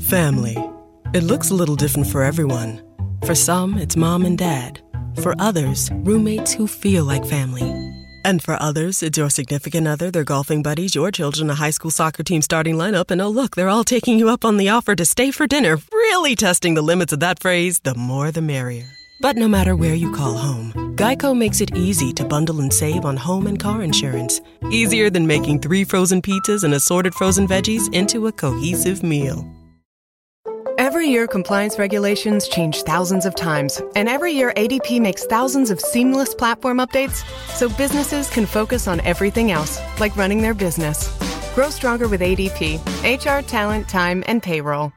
Family. It looks a little different for everyone. For some, it's mom and dad. For others, roommates who feel like family. And for others, it's your significant other, their golfing buddies, your children, a high school soccer team starting lineup, and oh, look, they're all taking you up on the offer to stay for dinner, really testing the limits of that phrase the more the merrier. But no matter where you call home, Geico makes it easy to bundle and save on home and car insurance. Easier than making three frozen pizzas and assorted frozen veggies into a cohesive meal. Every year, compliance regulations change thousands of times, and every year, ADP makes thousands of seamless platform updates so businesses can focus on everything else, like running their business. Grow stronger with ADP HR, talent, time, and payroll.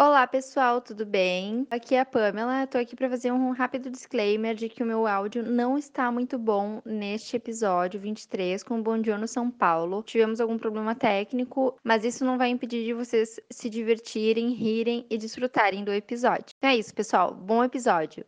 Olá, pessoal, tudo bem? Aqui é a Pamela. Estou aqui para fazer um rápido disclaimer de que o meu áudio não está muito bom neste episódio 23 com o Bom Dia no São Paulo. Tivemos algum problema técnico, mas isso não vai impedir de vocês se divertirem, rirem e desfrutarem do episódio. É isso, pessoal. Bom episódio.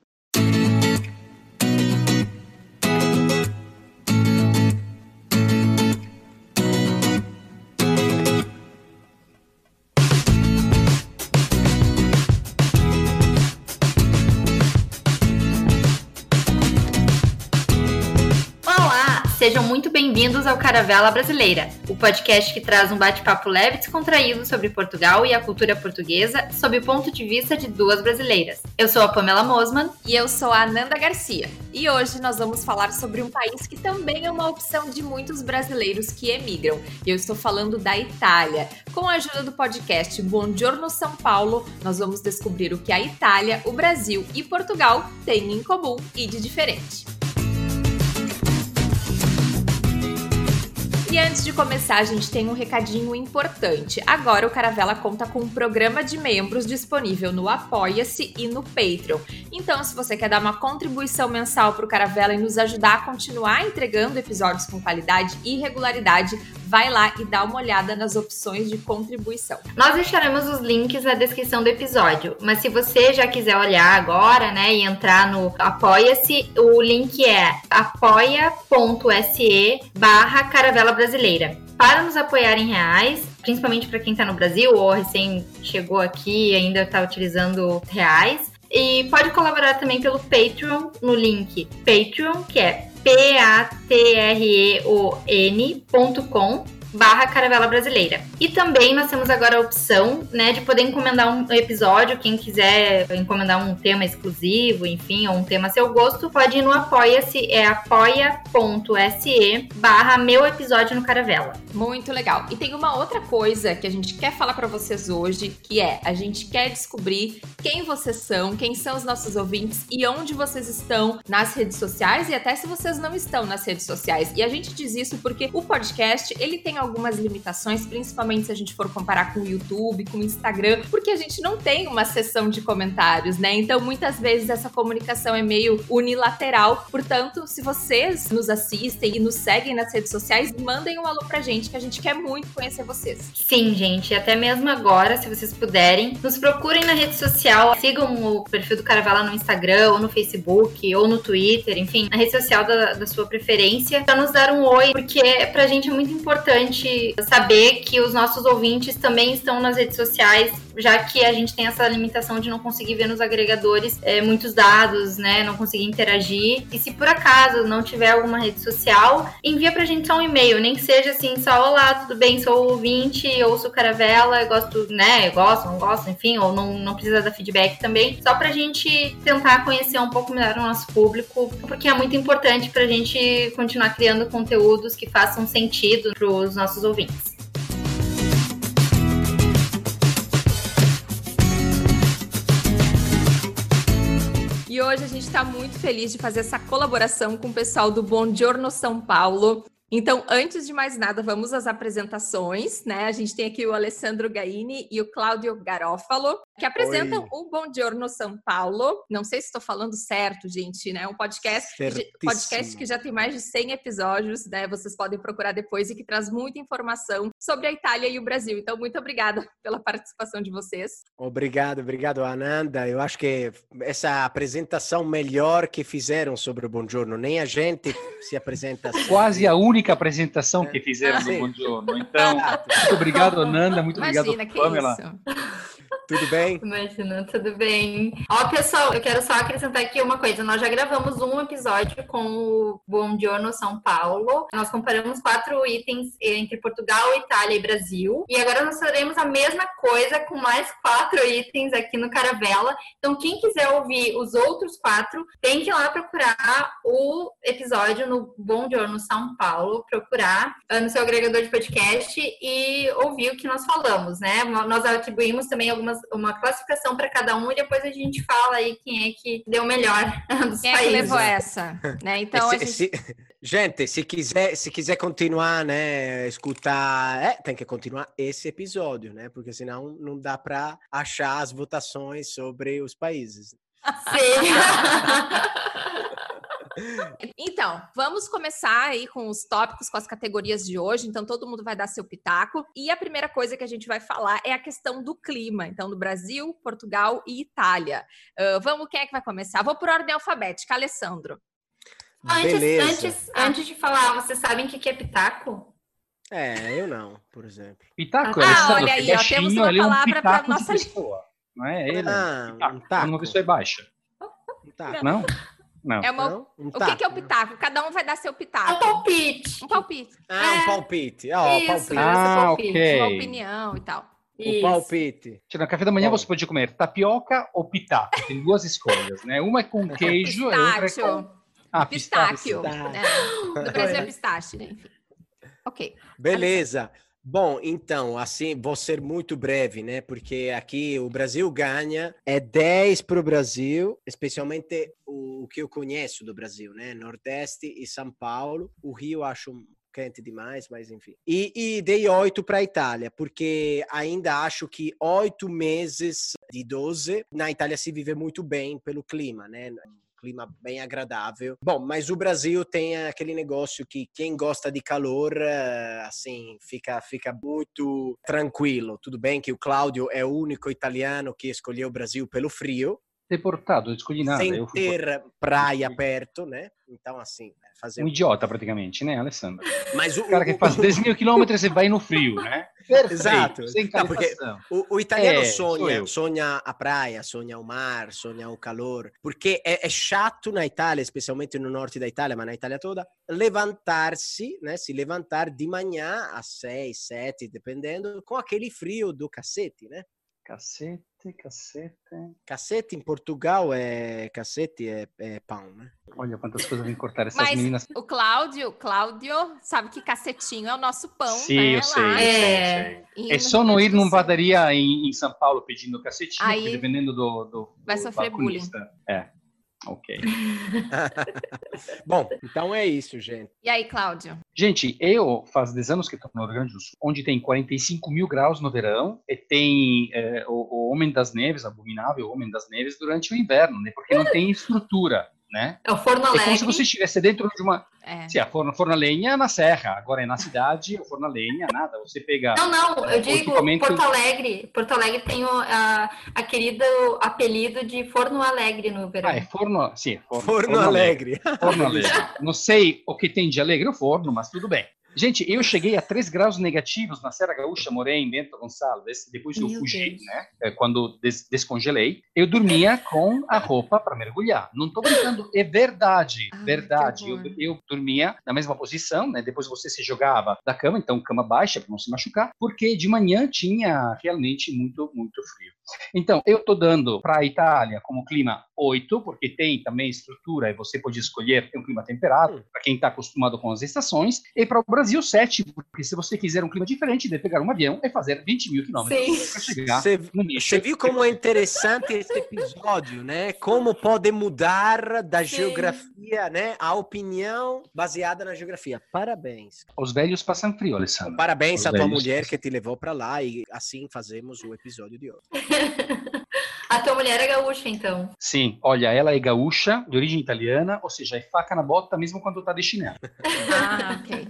Sejam muito bem-vindos ao Caravela Brasileira, o podcast que traz um bate-papo leve e descontraído sobre Portugal e a cultura portuguesa sob o ponto de vista de duas brasileiras. Eu sou a Pamela Mosman e eu sou a Ananda Garcia. E hoje nós vamos falar sobre um país que também é uma opção de muitos brasileiros que emigram. Eu estou falando da Itália. Com a ajuda do podcast Buongiorno São Paulo, nós vamos descobrir o que a Itália, o Brasil e Portugal têm em comum e de diferente. Antes de começar, a gente tem um recadinho importante. Agora o Caravela conta com um programa de membros disponível no Apoia-se e no Patreon. Então, se você quer dar uma contribuição mensal para o Caravela e nos ajudar a continuar entregando episódios com qualidade e regularidade, vai lá e dá uma olhada nas opções de contribuição. Nós deixaremos os links na descrição do episódio, mas se você já quiser olhar agora, né, e entrar no Apoia-se, o link é apoia.se barra Caravela Brasileira. Para nos apoiar em reais, principalmente para quem está no Brasil ou recém chegou aqui e ainda está utilizando reais, e pode colaborar também pelo Patreon no link Patreon, que é p-a-t-r-e-o-n.com barra Caravela Brasileira. E também nós temos agora a opção, né, de poder encomendar um episódio, quem quiser encomendar um tema exclusivo, enfim, ou um tema a seu gosto, pode ir no Apoia-se, é apoia.se barra meu episódio no Caravela. Muito legal. E tem uma outra coisa que a gente quer falar para vocês hoje, que é, a gente quer descobrir quem vocês são, quem são os nossos ouvintes e onde vocês estão nas redes sociais e até se vocês não estão nas redes sociais. E a gente diz isso porque o podcast, ele tem algumas limitações, principalmente se a gente for comparar com o YouTube, com o Instagram, porque a gente não tem uma sessão de comentários, né? Então, muitas vezes essa comunicação é meio unilateral. Portanto, se vocês nos assistem e nos seguem nas redes sociais, mandem um alô pra gente, que a gente quer muito conhecer vocês. Sim, gente, até mesmo agora, se vocês puderem, nos procurem na rede social, sigam o perfil do Caravela no Instagram, ou no Facebook, ou no Twitter, enfim, na rede social da, da sua preferência, para nos dar um oi, porque pra gente é muito importante importante saber que os nossos ouvintes também estão nas redes sociais, já que a gente tem essa limitação de não conseguir ver nos agregadores é, muitos dados, né? Não conseguir interagir. E se por acaso não tiver alguma rede social, envia pra gente só um e-mail, nem que seja assim, só olá, tudo bem, sou ouvinte, ouço Caravela, gosto, né? Gosto, não gosto, enfim, ou não, não precisa dar feedback também, só pra gente tentar conhecer um pouco melhor o nosso público, porque é muito importante pra gente continuar criando conteúdos que façam sentido pros nossos ouvintes. E hoje a gente está muito feliz de fazer essa colaboração com o pessoal do Bom Giorno São Paulo. Então, antes de mais nada, vamos às apresentações, né? A gente tem aqui o Alessandro Gaini e o Cláudio Garófalo, que apresentam Oi. o Bom Giorno São Paulo. Não sei se estou falando certo, gente, né? Um podcast, podcast que já tem mais de 100 episódios, né? Vocês podem procurar depois e que traz muita informação sobre a Itália e o Brasil. Então, muito obrigada pela participação de vocês. Obrigado, obrigado, Ananda. Eu acho que essa apresentação melhor que fizeram sobre o Bom Giorno, nem a gente se apresenta assim. Quase a única única apresentação que fizeram ah, do Bom Giorno. Então, muito obrigado, Nanda, muito Imagina, obrigado, Pamela. Tudo bem? Imagina, tudo bem. Ó, pessoal, eu quero só acrescentar aqui uma coisa. Nós já gravamos um episódio com o Bom Giorno São Paulo. Nós comparamos quatro itens entre Portugal, Itália e Brasil. E agora nós faremos a mesma coisa com mais quatro itens aqui no Caravela. Então, quem quiser ouvir os outros quatro, tem que ir lá procurar o episódio no Bom Giorno São Paulo, procurar ah, no seu agregador de podcast e ouvir o que nós falamos, né? Nós atribuímos também algumas uma classificação para cada um e depois a gente fala aí quem é que deu melhor dos quem países. é que levou essa, né? Então se, gente... Se, gente, se quiser, se quiser continuar, né, escutar, é, tem que continuar esse episódio, né? Porque senão não dá para achar as votações sobre os países. Sim. Então, vamos começar aí com os tópicos, com as categorias de hoje. Então, todo mundo vai dar seu pitaco. E a primeira coisa que a gente vai falar é a questão do clima. Então, do Brasil, Portugal e Itália. Uh, vamos, quem é que vai começar? Vou por ordem alfabética. Alessandro. Antes, antes, antes de falar, vocês sabem o que é pitaco? É, eu não, por exemplo. Pitaco, ah, olha aí, ó, temos uma palavra um para nossa pessoa. Não é ele? Ah, um taco. Uma pessoa é baixa. Um taco. Não? Não. É uma... Não? Um o que, que, é o pitaco? Cada um vai dar seu Um pitaco. palpite. Um palpite. Ah, um É. palpite. Ah, Isso, palpite. Ah, palpite. ok. Uma opinião e tal. O Isso. palpite. No café da manhã Bom. você pode comer tapioca ou pitaco. Tem duas escolhas, né? Uma é com queijo e outra é com... Ah, Pistáquio. Pistáquio. É. No Brasil é pistache, né? Enfim. Ok. Beleza. Bom, então, assim, vou ser muito breve, né? Porque aqui o Brasil ganha, é 10 para o Brasil, especialmente o, que eu conheço do Brasil, né? Nordeste e São Paulo. O Rio acho quente demais, mas enfim. E, e dei 8 para a Itália, porque ainda acho que oito meses de 12, na Itália se vive muito bem pelo clima, né? Clima bem agradável. Bom, mas o Brasil tem aquele negócio que quem gosta de calor, eh, assim, fica, fica muito tranquilo. Tudo bem que o Cláudio é o único italiano que escolheu o Brasil pelo frio, Deportato, não escolhi nada. sem Eu fui ter praia perto, né? Então, assim, fazer... um idiota praticamente, né, Alessandro? Mas o, O cara que o- faz 10 mil quilômetros e vai no frio, né? Perfeito, Exato. Sem Não, porque-. O, o italiano É, sonha, sonha a praia, sonha o mar, sonha o calor, porque é, é chato na Itália, especialmente no norte da Itália, mas na Itália toda, levantar-se, né, se levantar de manhã às seis, sete, dependendo, com aquele frio do cacete, né? Cacete, cacete. Cacete em Portugal é cacete é, é pão, né? Olha quantas coisas vêm cortar essas Mas meninas. o Cláudio, Cláudio, sabe que cacetinho é o nosso pão, Sim, né? eu sei, eu lá. sei, eu É. sei. É no só não ir do num Sul. padaria em, em São Paulo pedindo cacetinho, Aí- dependendo do, do, Vai do sofrer balconista. É, ok. Bom, então é isso, gente. E aí, Cláudio? Gente, eu faz 10 anos que estou no Rio Grande do Sul, onde tem 45 mil graus no verão e tem é, o, o Homem das Neves, abominável Homem das Neves, durante o inverno, né? Porque não tem estrutura, né? É o Forno É como Alegre. se você estivesse dentro de uma... É. Sim, a forno, forno a lenha na serra, agora é na cidade, o forno a lenha, nada, você pega... Não, não, eu digo equipamento- Porto Alegre. Porto Alegre tem o a, a querido apelido de Forno Alegre no verão. Ah, é forno, sim, é forno, Forno Alegre. Forno alegre. Não sei o que tem de alegre o forno, mas tudo bem. Gente, eu cheguei a 3 graus negativos na Serra Gaúcha, morei em Bento Gonçalves, depois eu Meu fugi, Deus. né? É, Quando des descongelei, eu dormia com a roupa para mergulhar. Não estou brincando, é verdade, Ai, verdade. Eu, eu dormia na mesma posição, né? Depois você se jogava da cama, então cama baixa para não se machucar, porque de manhã tinha realmente muito, muito frio. Então, eu estou dando para a Itália como clima 8, porque tem também estrutura e você pode escolher, tem um clima temperado, Hum. para quem está acostumado com as estações, e para o Brasil 7, porque se você quiser um clima diferente, deve pegar um avião e fazer 20 mil quilômetros para chegar Você no nicho. você viu como é interessante esse episódio, né? Como pode mudar da Sim. geografia, né? A opinião baseada na geografia. Parabéns. Os velhos passam frio, Alessandro. Parabéns Os à tua mulher passam- que te levou para lá e assim fazemos o episódio de hoje. A tua mulher é gaúcha, então. Sim, olha, ela é gaúcha, de origem italiana, ou seja, é faca na bota mesmo quando tá de chinelo. Ah, ok.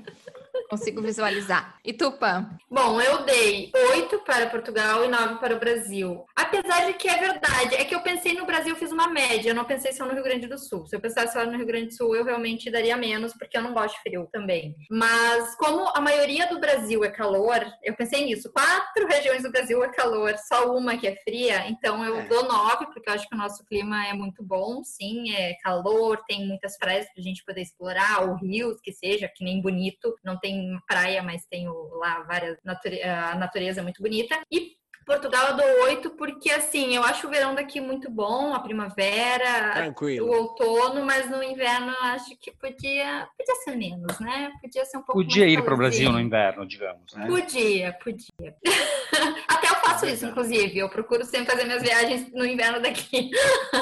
Consigo visualizar. E tu, Pan? Bom, eu dei oito para Portugal e nove para o Brasil. Apesar de que é verdade, é que eu pensei no Brasil, fiz uma média, eu não pensei só no Rio Grande do Sul. Se eu pensasse só no Rio Grande do Sul, eu realmente daria menos, porque eu não gosto de frio também. Mas como a maioria do Brasil é calor, eu pensei nisso. Quatro regiões do Brasil é calor, só uma que é fria, então eu É. dou nove, porque eu acho que o nosso clima é muito bom, sim, é calor, tem muitas praias pra gente poder explorar, ou rios, que seja, que nem bonito, não tem praia, mas tem o- lá várias, nature- a natureza é muito bonita. E Portugal eu dou oito, porque assim, eu acho o verão daqui muito bom, a primavera, o Tranquilo. outono, mas no inverno eu acho que podia, podia ser menos, né? Podia ser um pouco Podia mais ir para o Brasil no inverno, digamos. Né? Podia, podia. Até faço isso, inclusive. Eu procuro sempre fazer minhas viagens no inverno daqui.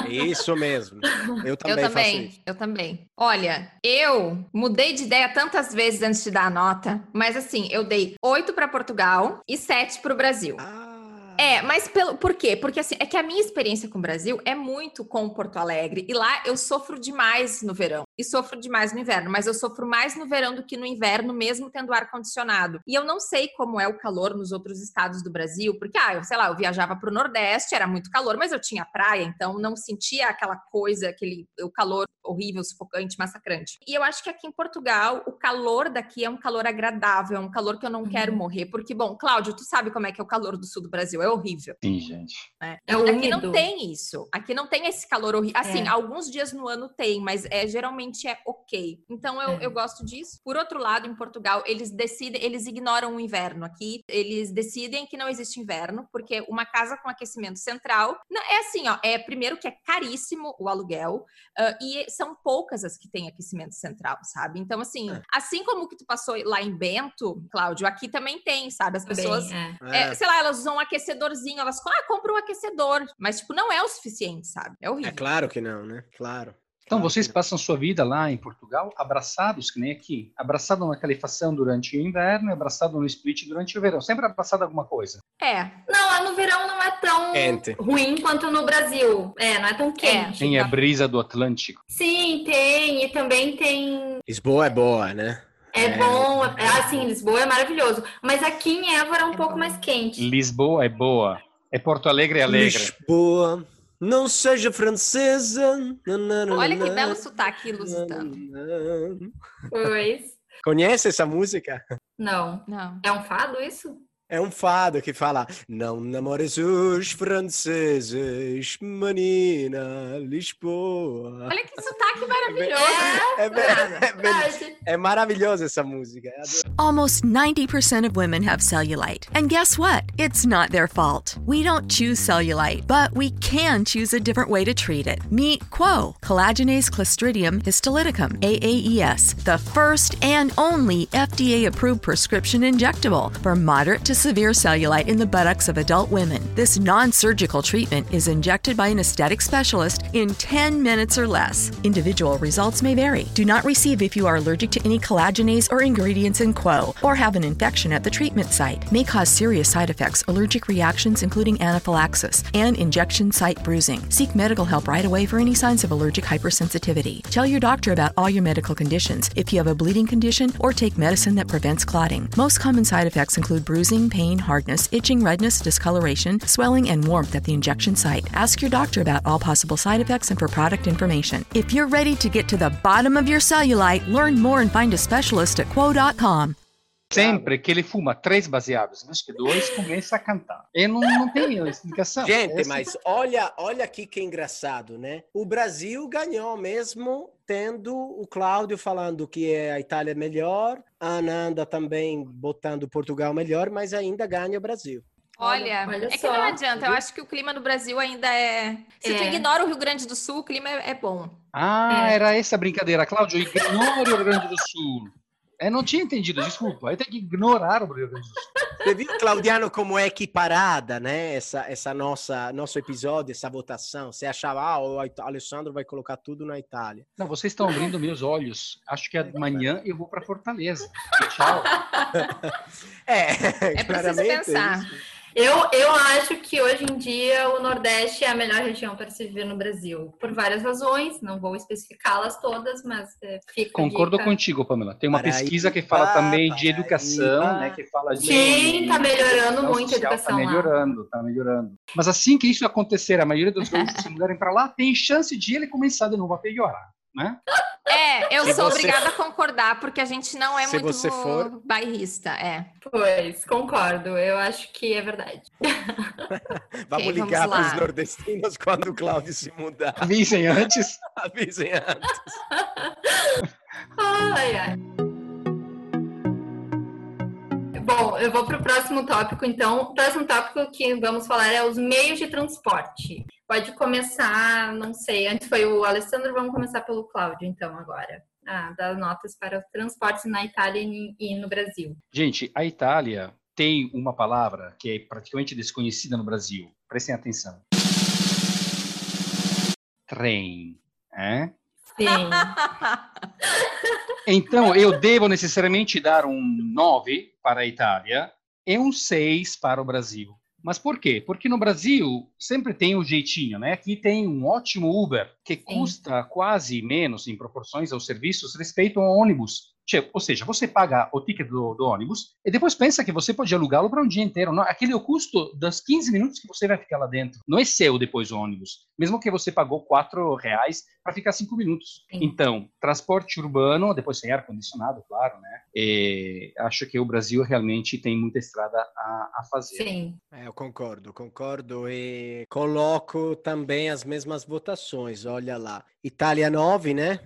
Isso mesmo. Eu também, eu também, eu também. Olha, eu mudei de ideia tantas vezes antes de dar a nota, mas assim, eu dei oito para Portugal e sete para o Brasil. Ah, É, mas pelo, por quê? Porque assim, é que a minha experiência com o Brasil é muito com Porto Alegre. E lá eu sofro demais no verão. E sofro demais no inverno. Mas eu sofro mais no verão do que no inverno, mesmo tendo ar-condicionado. E eu não sei como é o calor nos outros estados do Brasil. Porque, ah, eu sei lá, eu viajava para o Nordeste, era muito calor, mas eu tinha praia, então não sentia aquela coisa, aquele o calor horrível, sufocante, massacrante. E eu acho que aqui em Portugal, o calor daqui é um calor agradável, é um calor que eu não Uhum. quero morrer. Porque, bom, Cláudio, tu sabe como é que é o calor do sul do Brasil, é horrível. Sim, gente. né? É Aqui não tem isso. Aqui não tem esse calor horrível. Assim, É. alguns dias no ano tem, mas é geralmente é ok. Então eu, É. eu gosto disso. Por outro lado, em Portugal, eles decidem, eles ignoram o inverno. Aqui, eles decidem que não existe inverno, porque uma casa com aquecimento central não, é assim, ó. É primeiro que é caríssimo o aluguel, ah, e são poucas as que têm aquecimento central, sabe? Então, assim, É. assim como que tu passou lá em Bento, Cláudio, aqui também tem, sabe? As pessoas Bem, é. é, é, sei lá, elas usam um aquecedorzinho, elas ah, compram um aquecedor, mas tipo, não é o suficiente, sabe? É horrível. é claro que não, né? Claro. Então, vocês passam sua vida lá em Portugal abraçados, que nem aqui. Abraçado na calefação durante o inverno e abraçado no split durante o verão. Sempre abraçado a alguma coisa. É, Não, lá no verão não é tão Quente. ruim quanto no Brasil. É, não é tão quente. Tem a tá. brisa do Atlântico. Sim, tem. E também tem. Lisboa é boa, né? É, É. bom. É, assim, Lisboa é maravilhoso. Mas aqui em Évora é um É pouco bom. mais quente. Lisboa é boa. É Porto Alegre é alegre. Lisboa, não seja francesa. olha que belo sotaque ilusitano. Pois. Conhece essa música? Não. Não. É um fado isso? É um fado que fala Não namores os franceses, menina, Lisboa. Olha que sotaque maravilhoso. É, be- é be- é maravilhosa essa música. Almost 90% of women have cellulite. And guess what? It's not their fault. We don't choose cellulite, but we can choose a different way to treat it. Meet Quo, collagenase Clostridium histolyticum, AAES, the first and only FDA approved prescription injectable for moderate to severe cellulite in the buttocks of adult women. This non surgical treatment is injected by an aesthetic specialist in 10 minutes or less. Individual results may vary. Do not receive if you are allergic to any collagenase or ingredients in Quo or have an infection at the treatment site. May cause serious side effects, allergic reactions, including anaphylaxis, and injection site bruising. Seek medical help right away for any signs of allergic hypersensitivity. Tell your doctor about all your medical conditions if you have a bleeding condition or take medicine that prevents clotting. Most common side effects include bruising, pain, hardness, itching, redness, discoloration, swelling, and warmth at the injection site. Ask your doctor about all possible side effects and for product information. If you're ready to get to the bottom of your cellulite, learn more and find a specialist at quo.com. Sempre que ele fuma três baseados, menos que dois, começa a cantar. E não, não tem explicação. Gente, Essa- mas olha, olha aqui que engraçado, né? O Brasil ganhou mesmo tendo o Cláudio falando que é a Itália melhor, a Ananda também botando Portugal melhor, mas ainda ganha o Brasil. Olha, Olha é que só. não adianta. Eu acho que o clima no Brasil ainda é. Se tu É. ignora o Rio Grande do Sul, o clima é, é bom. Ah, É. era essa a brincadeira. Cláudio, ignore o Rio Grande do Sul. Eu não tinha entendido, desculpa. Aí tem que ignorar o Rio Grande do Sul. Você viu, Claudiano, como é equiparada, né? Essa, essa nossa nosso episódio, essa votação. Você achava, ah, o Alessandro vai colocar tudo na Itália. Não, vocês estão abrindo meus olhos. Acho que amanhã eu vou para Fortaleza. E tchau. É, É preciso claramente pensar. isso. Eu, eu acho que hoje em dia o Nordeste é a melhor região para se viver no Brasil, por várias razões, não vou especificá-las todas, mas é, fica Concordo dica. contigo, Pamela. Tem uma Paraíba, pesquisa que fala também de educação, Paraíba. né? Que fala de. Sim, tá melhorando muito a social, educação Tá lá. melhorando, tá melhorando. Mas assim que isso acontecer, a maioria dos países se mudarem para lá, tem chance de ele começar de novo a piorar, né? É, eu Se sou você- obrigada a concordar, porque a gente não é Se muito você for- bairrista, é. Pois, concordo, eu acho que é verdade. Vamos Ok, ligar vamos para os nordestinos quando o Cláudio se mudar. Avisem antes. Avisem antes. Ai, ai. Bom, eu vou para o próximo tópico, então. O próximo tópico que vamos falar é os meios de transporte. Pode começar, não sei, antes foi o Alessandro, vamos começar pelo Cláudio, então, agora. Ah, das notas para os transportes na Itália e no Brasil. Gente, a Itália tem uma palavra que é praticamente desconhecida no Brasil. Prestem atenção. Trem. É? Sim. Então, eu devo necessariamente dar um 9 para a Itália e um 6 para o Brasil. Mas por quê? Porque no Brasil sempre tem um jeitinho, né? Aqui tem um ótimo Uber que custa quase menos em proporções aos serviços respeito ao ônibus. Tipo, ou seja, você paga o ticket do, do ônibus e depois pensa que você pode alugá-lo para um dia inteiro. Não, aquele é o custo dos 15 minutos que você vai ficar lá dentro. Não é seu depois o ônibus. Mesmo que você pagou 4 reais para ficar 5 minutos. Sim. Então, transporte urbano, depois sem ar-condicionado, claro, né? E acho que o Brasil realmente tem muita estrada a, a fazer. Sim. É, eu concordo, concordo e coloco também as mesmas votações. Olha lá, Itália 9, né?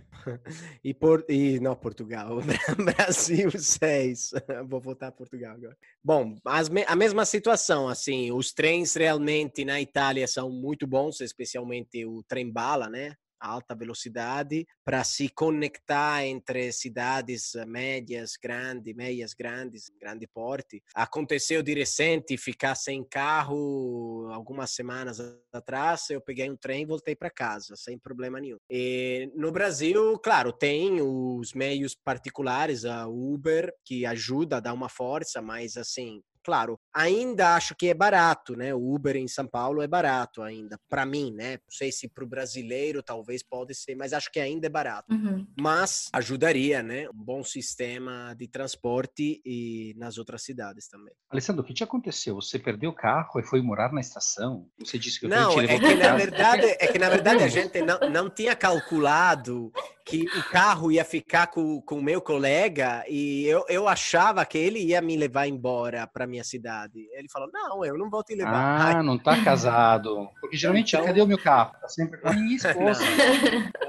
E, por, e não, Portugal, Brasil 6. Vou votar Portugal agora. Bom, as a mesma situação, assim, os trens realmente na Itália são muito bons, especialmente o trem bala, né? Alta velocidade, para se conectar entre cidades eh, médias, grandes, meias grandes, grande porte. Aconteceu de recente ficar sem carro algumas semanas atrás, eu peguei um trem e voltei para casa, sem problema nenhum. E no Brasil, claro, tem os meios particulares, a Uber, que ajuda a dar uma força, mas assim, claro, ainda acho que é barato, né? O Uber em São Paulo é barato ainda, para mim, né? Não sei se para o brasileiro talvez pode ser, mas acho que ainda é barato. Uhum. Mas ajudaria, né? Um bom sistema de transporte e nas outras cidades também. Alessandro, o que te aconteceu? Você perdeu o carro e foi morar na estação? Você disse que eu Não, te é que na verdade, é que na verdade a gente não, não tinha calculado que o carro ia ficar com com o meu colega e eu, eu achava que ele ia me levar embora para minha cidade. Ele falou: "Não, eu não vou te levar". Ah, Ai, não tá casado. Porque geralmente, Então- cadê o meu carro? Tá sempre com a minha esposa.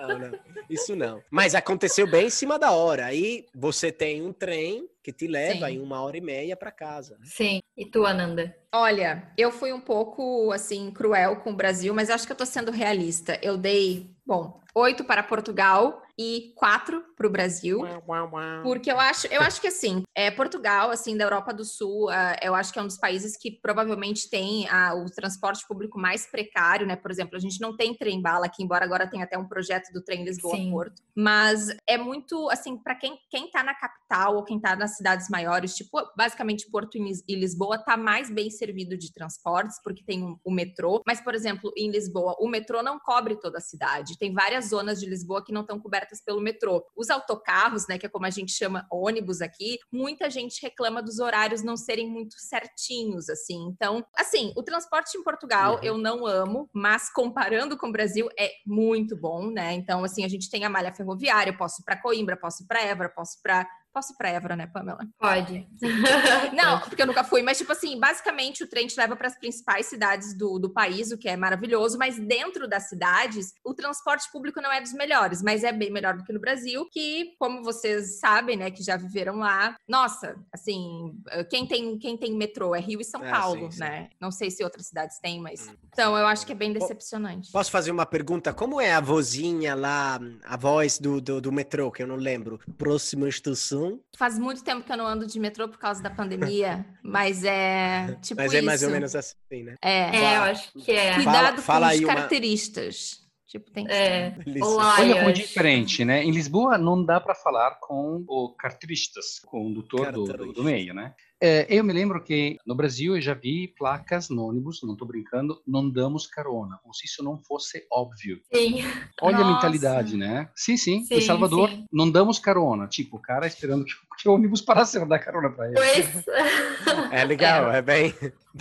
não, não, isso não. Mas aconteceu bem em cima da hora. Aí você tem um trem que te leva Sim. em uma hora e meia para casa. Sim. E tu, Ananda? Olha, eu fui um pouco assim cruel com o Brasil, mas acho que eu tô sendo realista. Eu dei, bom, oito para Portugal e quatro para o Brasil. Porque eu acho, eu acho que assim, é, Portugal, assim, da Europa do Sul, ah, eu acho que é um dos países que provavelmente tem ah, o transporte público mais precário, né? Por exemplo, a gente não tem trem bala aqui, embora agora tenha até um projeto do trem Sim. Lisboa-Porto. Mas é muito, assim, para quem, quem tá na capital ou quem tá nas cidades maiores, tipo, basicamente Porto e Lis- Lisboa, tá mais bem servido de transportes, porque tem o- o metrô. Mas, por exemplo, em Lisboa, o metrô não cobre toda a cidade. Tem várias zonas de Lisboa que não estão cobertas pelo metrô. Os autocarros, né, que é como a gente chama ônibus aqui, muita gente reclama dos horários não serem muito certinhos, assim. Então, assim, o transporte em Portugal Uhum. eu não amo, mas comparando com o Brasil é muito bom, né? Então, assim, a gente tem a malha ferroviária, eu posso ir para Coimbra, posso ir para Évora, posso ir para Posso ir pra Évora, né, Pamela? Pode. Não, porque eu nunca fui, mas, tipo assim, basicamente o trem te leva para as principais cidades do, do país, o que é maravilhoso, mas dentro das cidades, o transporte público não é dos melhores, mas é bem melhor do que no Brasil, que, como vocês sabem, né, que já viveram lá, nossa, assim, quem tem, quem tem metrô é Rio e São Ah, Paulo, sim, sim. né? Não sei se outras cidades têm, mas. Hum, Então, eu acho que é bem decepcionante. Posso fazer uma pergunta? Como é a vozinha lá, a voz do, do, do metrô, que eu não lembro? Próxima estação. Faz muito tempo que eu não ando de metrô por causa da pandemia, mas é tipo Mas isso. é mais ou menos assim, né? É. É, eu acho que é. Cuidado fala com os aí uma- caracteristas. Tipo, tem que É. Olha como é diferente, né? Em Lisboa não dá para falar com o carteiristas, com o condutor do, do, meio, né? É, eu me lembro que no Brasil eu já vi placas no ônibus, não estou brincando, não damos carona, como se isso não fosse óbvio. Sim. Olha Nossa. a mentalidade, né? Sim, sim. Sim, em Salvador, sim. não damos carona. Tipo, o cara esperando que, que o ônibus parasse para dar carona para ele. Pois. É legal, é, bem,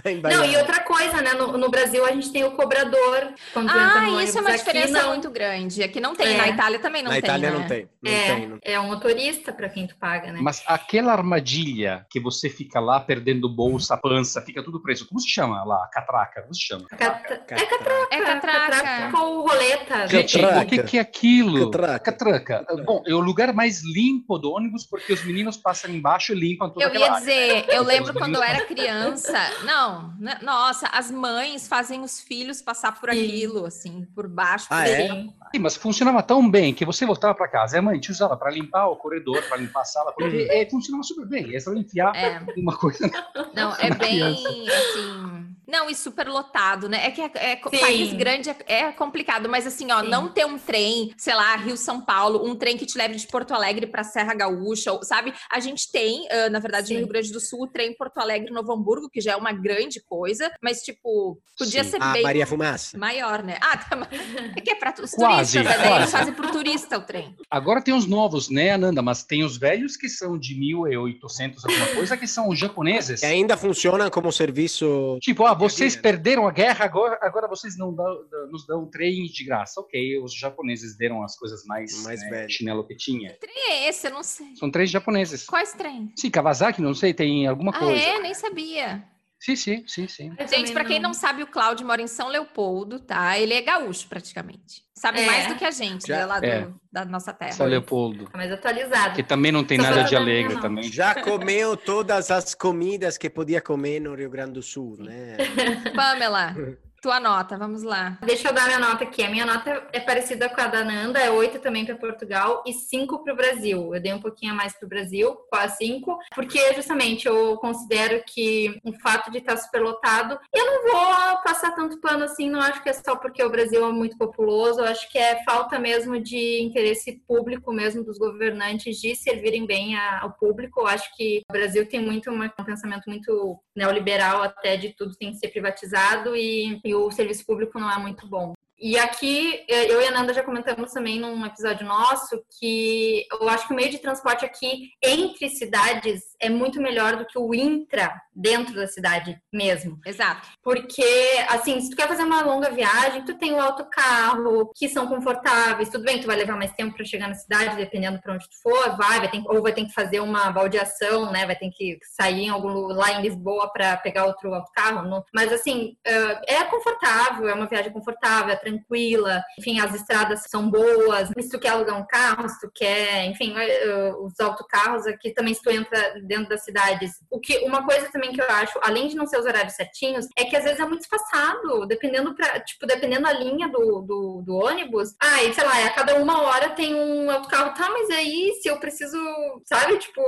bem Não, e outra coisa, né? No, no Brasil a gente tem o cobrador quando entra Ah, no isso é uma Aqui, diferença não. muito grande. Aqui não tem, É. na Itália também não Na tem. Itália né? não tem, não é, tem. Não. é um motorista para quem tu paga, né? Mas aquela armadilha que você fica lá perdendo bolsa, pança, fica tudo preso. Como se chama lá? Catraca. Como se chama? Cata- Catraca. É catraca. É catraca. ou roleta. Gente, Catraca. o que, que é aquilo? Catraca. Catraca. Bom, é o lugar mais limpo do ônibus porque os meninos passam embaixo e limpam toda Eu ia área. dizer, eu lembro Os quando eu era criança. Não, nossa, as mães fazem os filhos passar por aquilo, assim, por baixo. Ah, por é? Sim, mas funcionava tão bem que você voltava para casa e a mãe te usava para limpar o corredor, para limpar a sala, porque é, funcionava super bem. É só enfiar É, uma coisa. não, é bem criança. assim. Não, e super lotado, né? É que é, é- país grande é, é complicado, mas assim, ó, Sim. não ter um trem, sei lá, Rio São Paulo, um trem que te leve de Porto Alegre para Serra Gaúcha, ou- sabe? A gente tem, ah, na verdade, Sim. no Rio Grande do Sul, o trem Porto Alegre Novo Hamburgo, que já é uma grande coisa, mas tipo, podia Sim. ser A bem Maria Fumaça. maior, né? Ah, tá, é que é para os Quase, turistas, né? Daí Eles quase. fazem pro turista o trem. Agora tem os novos, né, Ananda? Mas tem os velhos que são de 1800 alguma coisa, que são os japoneses. Que ainda funcionam como serviço. Tipo, ah, vocês perderam a guerra, agora, agora vocês não dão- dão- nos dão trem de graça. Ok, os japoneses deram as coisas mais, Mais né, chinelo que tinha. Trem é esse? Eu não sei. São três japoneses. Quais trem? Sim, Kawasaki, não sei, tem alguma Ah, coisa. é? Nem sabia. Sim, sim, sim, sim. Eu Gente, pra quem não sabe, o Cláudio mora em São Leopoldo, tá? Ele é gaúcho, praticamente. Sabe É. mais do que a gente, Já- né, lá do- é. da nossa terra. São Leopoldo. Tá mais atualizado. Que também não tem Só nada de alegre também. Já comeu todas as comidas que podia comer no Rio Grande do Sul, né? Pamela, tua nota, vamos lá. Deixa eu dar minha nota aqui. A minha nota é parecida com a da Nanda, é 8 também para Portugal e 5 para o Brasil. Eu dei um pouquinho a mais para o Brasil, quase 5, porque justamente eu considero que o fato de estar superlotado, eu não vou passar tanto pano assim, não acho que é só porque o Brasil é muito populoso, eu acho que é falta mesmo de interesse público mesmo dos governantes de servirem bem a- ao público. Eu acho que o Brasil tem muito uma- um pensamento muito neoliberal até de tudo tem que ser privatizado e, e o serviço público não é muito bom. E aqui, eh, eu e a Nanda já comentamos também num episódio nosso que eu acho que o meio de transporte aqui entre cidades é muito melhor do que o intra dentro da cidade mesmo. Exato. Porque, assim, se tu quer fazer uma longa viagem, tu tem o autocarro, que são confortáveis, tudo bem, tu vai levar mais tempo para chegar na cidade, dependendo para onde tu for, vai, vai ter, ou vai ter que fazer uma baldeação, né? Vai ter que sair em algum lá em Lisboa para pegar outro autocarro. não- Mas assim, é confortável, é uma viagem confortável, é tranquila, enfim, as estradas são boas. Se tu quer alugar um carro, se tu quer, enfim, eh, os autocarros aqui também, se tu entra dentro das cidades. O que, uma coisa também que eu acho, além de não ser os horários certinhos, é que às vezes é muito espaçado, dependendo pra, tipo, dependendo da linha do, do, do ônibus. Ah, e sei lá, a cada uma hora tem um autocarro, tá, mas aí se eu preciso, sabe, tipo,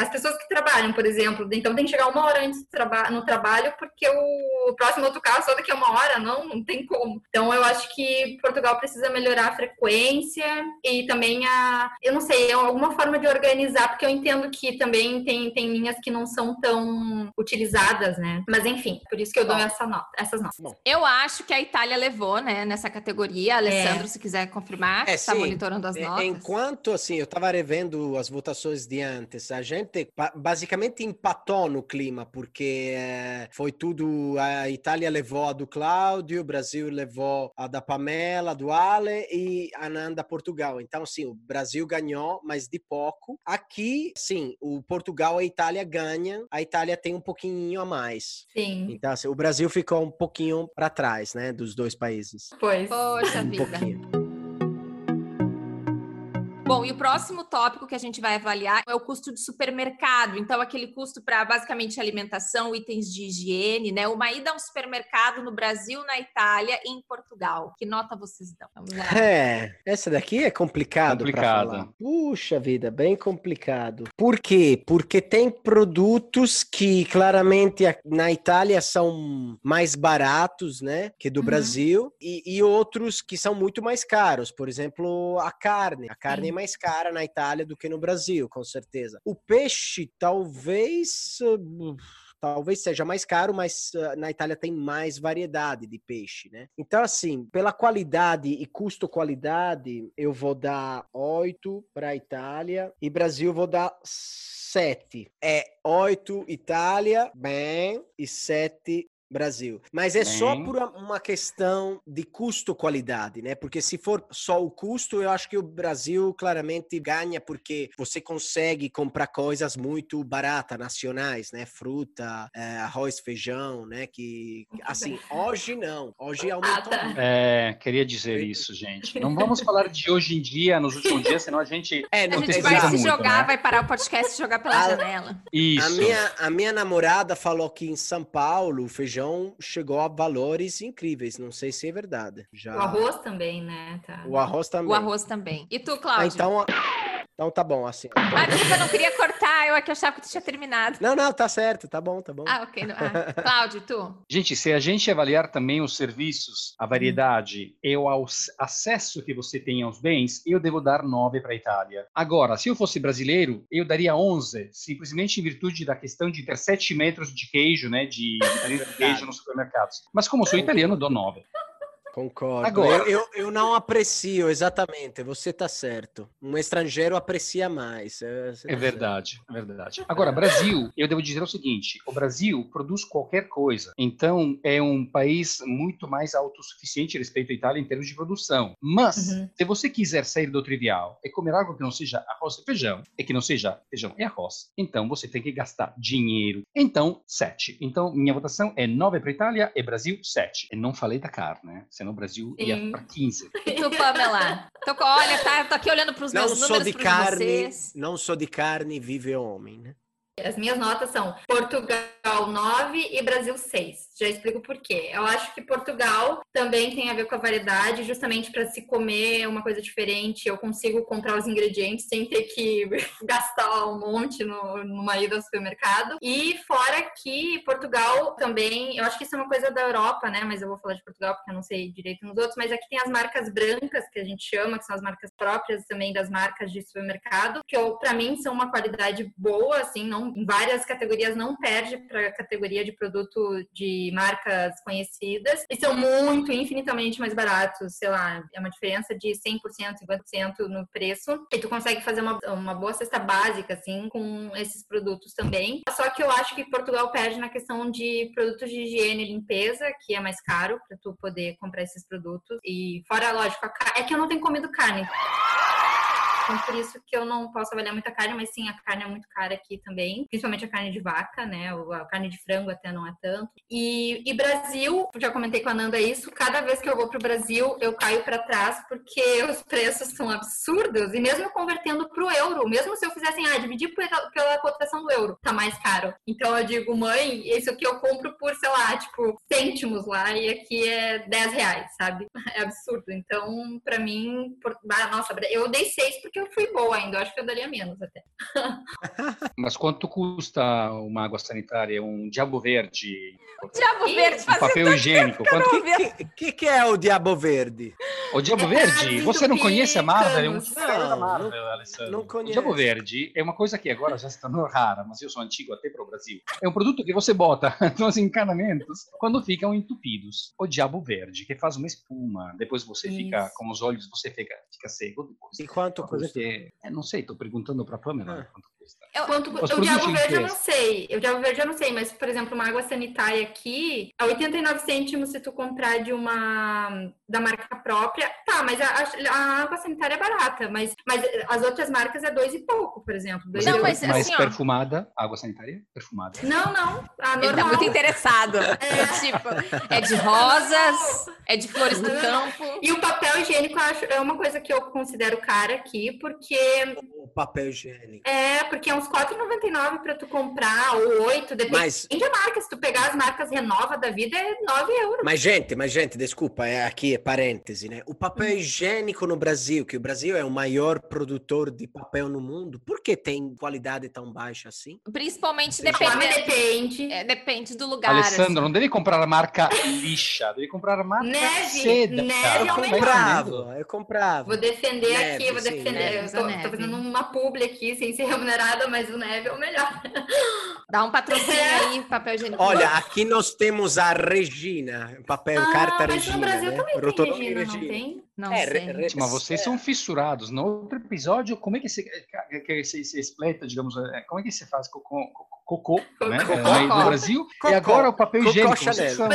as pessoas que trabalham, por exemplo, então tem que chegar uma hora antes traba no trabalho, porque o próximo autocarro só daqui a uma hora, não, não tem como. Então eu acho que Portugal precisa melhorar a frequência e também a, eu não sei, é alguma forma de organizar, porque eu entendo que também tem, tem linhas que não são tão utilizadas, né? Mas enfim, por isso que eu dou Bom. essa nota, essas notas. Eu acho que a Itália levou, né, nessa categoria. Alessandro, se quiser confirmar, É, está monitorando as É, notas. Enquanto assim, eu estava revendo as votações de antes, a gente ba- basicamente empatou no clima, porque eh, foi tudo. A Itália levou a do Cláudio, o Brasil levou a da Pamela, do Ale e a Nanda Portugal. Então, sim, o Brasil ganhou, mas de pouco. Aqui, sim, o Portugal e a Itália ganham, a Itália tem um pouquinho a mais. Sim, Então, assim, o Brasil ficou um pouquinho para trás, né, dos dois países. pois. Poxa Um vida. pouquinho. Bom, e o próximo tópico que a gente vai avaliar é o custo de supermercado. Então, aquele custo para basicamente alimentação, itens de higiene, né? Uma ida a um supermercado no Brasil, na Itália e em Portugal. Que nota vocês dão? Vamos lá. É, essa daqui é complicado para Complicada. falar. Puxa vida, bem complicado. Por quê? Porque tem produtos que claramente na Itália são mais baratos, né, que do Uhum. Brasil, e, e outros que são muito mais caros. Por exemplo, a carne. A carne é mais mais cara na Itália do que no Brasil, com certeza. O peixe, talvez. uh, Talvez seja mais caro, mas uh, na Itália tem mais variedade de peixe, né? Então, assim, pela qualidade e custo-qualidade, eu vou dar 8 para a Itália e Brasil vou dar 7. É 8 Itália, bem, e 7 Brasil. Mas é só Bem. por a- uma questão de custo-qualidade, né? Porque se for só o custo, eu acho que o Brasil claramente ganha porque você consegue comprar coisas muito baratas, nacionais, né? Fruta, eh, arroz, feijão, né? Que, assim, hoje não. Hoje aumentou. Muito. É, queria dizer isso, gente. Não vamos falar de hoje em dia, nos últimos dias, senão a gente. É, A não gente tem vai se muito, jogar, né? vai parar o podcast e jogar pela Ah, janela. Isso. A minha, a minha namorada falou que em São Paulo o feijão chegou a valores incríveis. Não sei se é verdade. Já... O arroz também, né? Tá. O arroz também. O arroz também. E tu, Ah, Cláudio? então, então tá bom, assim. Ah, desculpa, eu não queria cortar, eu é que achava que tu tinha terminado. Não, não, tá certo, tá bom, tá bom. Ah, ok. ah. Cláudio, tu? Gente, se a gente avaliar também os serviços, a variedade e o acesso que você tem aos bens, eu devo dar 9 para a Itália. Agora, se eu fosse brasileiro, eu daria 11, simplesmente em virtude da questão de ter 7 metros de queijo, né, de, de queijo nos supermercados. Mas como eu sou italiano, eu dou 9. Concordo. Agora- Eu, eu, eu não aprecio, exatamente. Você tá certo. Um estrangeiro aprecia mais. É, É tá verdade, é verdade. Agora, Brasil, eu devo dizer o seguinte: o Brasil produz qualquer coisa, então é um país muito mais autossuficiente respeito à Itália em termos de produção. Mas, Uhum. se você quiser sair do trivial e comer algo que não seja arroz e feijão, e que não seja feijão e arroz, então você tem que gastar dinheiro. Então, 7. Então, minha votação é 9 para Itália e Brasil 7. E não falei da carne, né? Senão o Brasil ia Sim. para 15. E tu, Pamela? Tô, olha, tá, tô aqui olhando pros Não meus sou números de carne, vocês. não sou de carne, vive homem, né? As minhas notas são Portugal 9 e Brasil 6. Já explico por quê. Eu acho que Portugal também tem a ver com a variedade, justamente para se comer uma coisa diferente, eu consigo comprar os ingredientes sem ter que gastar um monte no, numa ida ao supermercado. E fora que Portugal também, eu acho que isso é uma coisa da Europa, né? Mas eu vou falar de Portugal porque eu não sei direito nos outros, mas aqui tem as marcas brancas que a gente chama, que são as marcas próprias também das marcas de supermercado, que para mim são uma qualidade boa, assim, não em várias categorias não perde para a categoria de produto de marcas conhecidas e são muito infinitamente mais baratos, sei lá, é uma diferença de 100%, 50% no preço. E tu consegue fazer uma, uma boa cesta básica assim com esses produtos também. Só que eu acho que Portugal perde na questão de produtos de higiene e limpeza, que é mais caro para tu poder comprar esses produtos. E fora, lógico, é que eu não tenho comido carne. Então, por isso que eu não posso avaliar muita carne, mas sim, a carne é muito cara aqui também. Principalmente a carne de vaca, né? A carne de frango até não é tanto. E, e Brasil, já comentei com a Nanda isso, cada vez que eu vou pro Brasil, eu caio para trás, porque os preços são absurdos. E mesmo convertendo pro euro, mesmo se eu fizesse, ah, dividir pela, pela cotação do euro, tá mais caro. Então eu digo, mãe, isso aqui eu compro por, sei lá, tipo, cêntimos lá, e aqui é 10 reais, sabe? É absurdo. Então, pra mim, por... ah, nossa, eu dei 6 porque eu fui boa ainda. Eu acho que eu daria menos até. Mas quanto custa uma água sanitária, um diabo verde? Diabo verde Um fazendo papel higiênico? Quanto... O que, que, que é o Diabo Verde? O Diabo É Verde? Você não conhece a Marvel? É um Não, Marvel, Alessandro. não O conheço. Diabo Verde é uma coisa que agora já se tornou rara, mas eu sou antigo até para o Brasil. É um produto que você bota nos encanamentos quando ficam entupidos. O Diabo Verde, que faz uma espuma. Depois você fica Isso. com os olhos, você fica, fica seco. Depois. E quanto Uma que, é, não sei, estou perguntando para a Pamela Ah. Quanto custa. Quanto, o diabo verde eu não sei. O diabo verde eu não sei, mas, por exemplo, uma água sanitária aqui, a 89 cêntimos se tu comprar de uma da marca própria. Tá, mas a, a- a água sanitária é barata, mas, mas as outras marcas é dois e pouco, por exemplo. Dois Não, mas mais assim, ó. perfumada, água sanitária perfumada. Não, não. A Ele tá muito interessado. tipo, é de rosas, é de flores do campo. E o papel higiênico eu acho, é uma coisa que eu considero cara aqui, porque O papel higiênico. é porque é um uns 4,99 para tu comprar, ou 8, depende Mas- da marca. Se tu pegar as marcas Renova da vida, é 9 euros. Mas, gente, mas, gente, desculpa, é aqui é parêntese, né? O papel higiênico no Brasil, que o Brasil é o maior produtor de papel no mundo, por que tem qualidade tão baixa assim? Principalmente dependendo. depende. É, depende do lugar. Alessandro, assim. não deve comprar a marca lixa, deve comprar a marca Neve, seda. neve cara. é melhor. comprava, eu comprava. Vou defender Neve, aqui, vou sim, defender. neve, eu tô, neve. tô fazendo uma publi aqui sem ser remunerada, mas o neve é o melhor. Dá um patrocínio aí, papel higiênico. Olha, aqui nós temos a Regina, papel carta Ah, mas Regina, no Brasil né? também tem Regina, não tem? Não É, sei. re- re- Mas vocês são fissurados. No outro episódio, como é que se, que se, se expleta, digamos, é, como é que se faz cocô, cocô né? Cocô. É, no Brasil. Cocô. E agora o papel Cocô higiênico. São,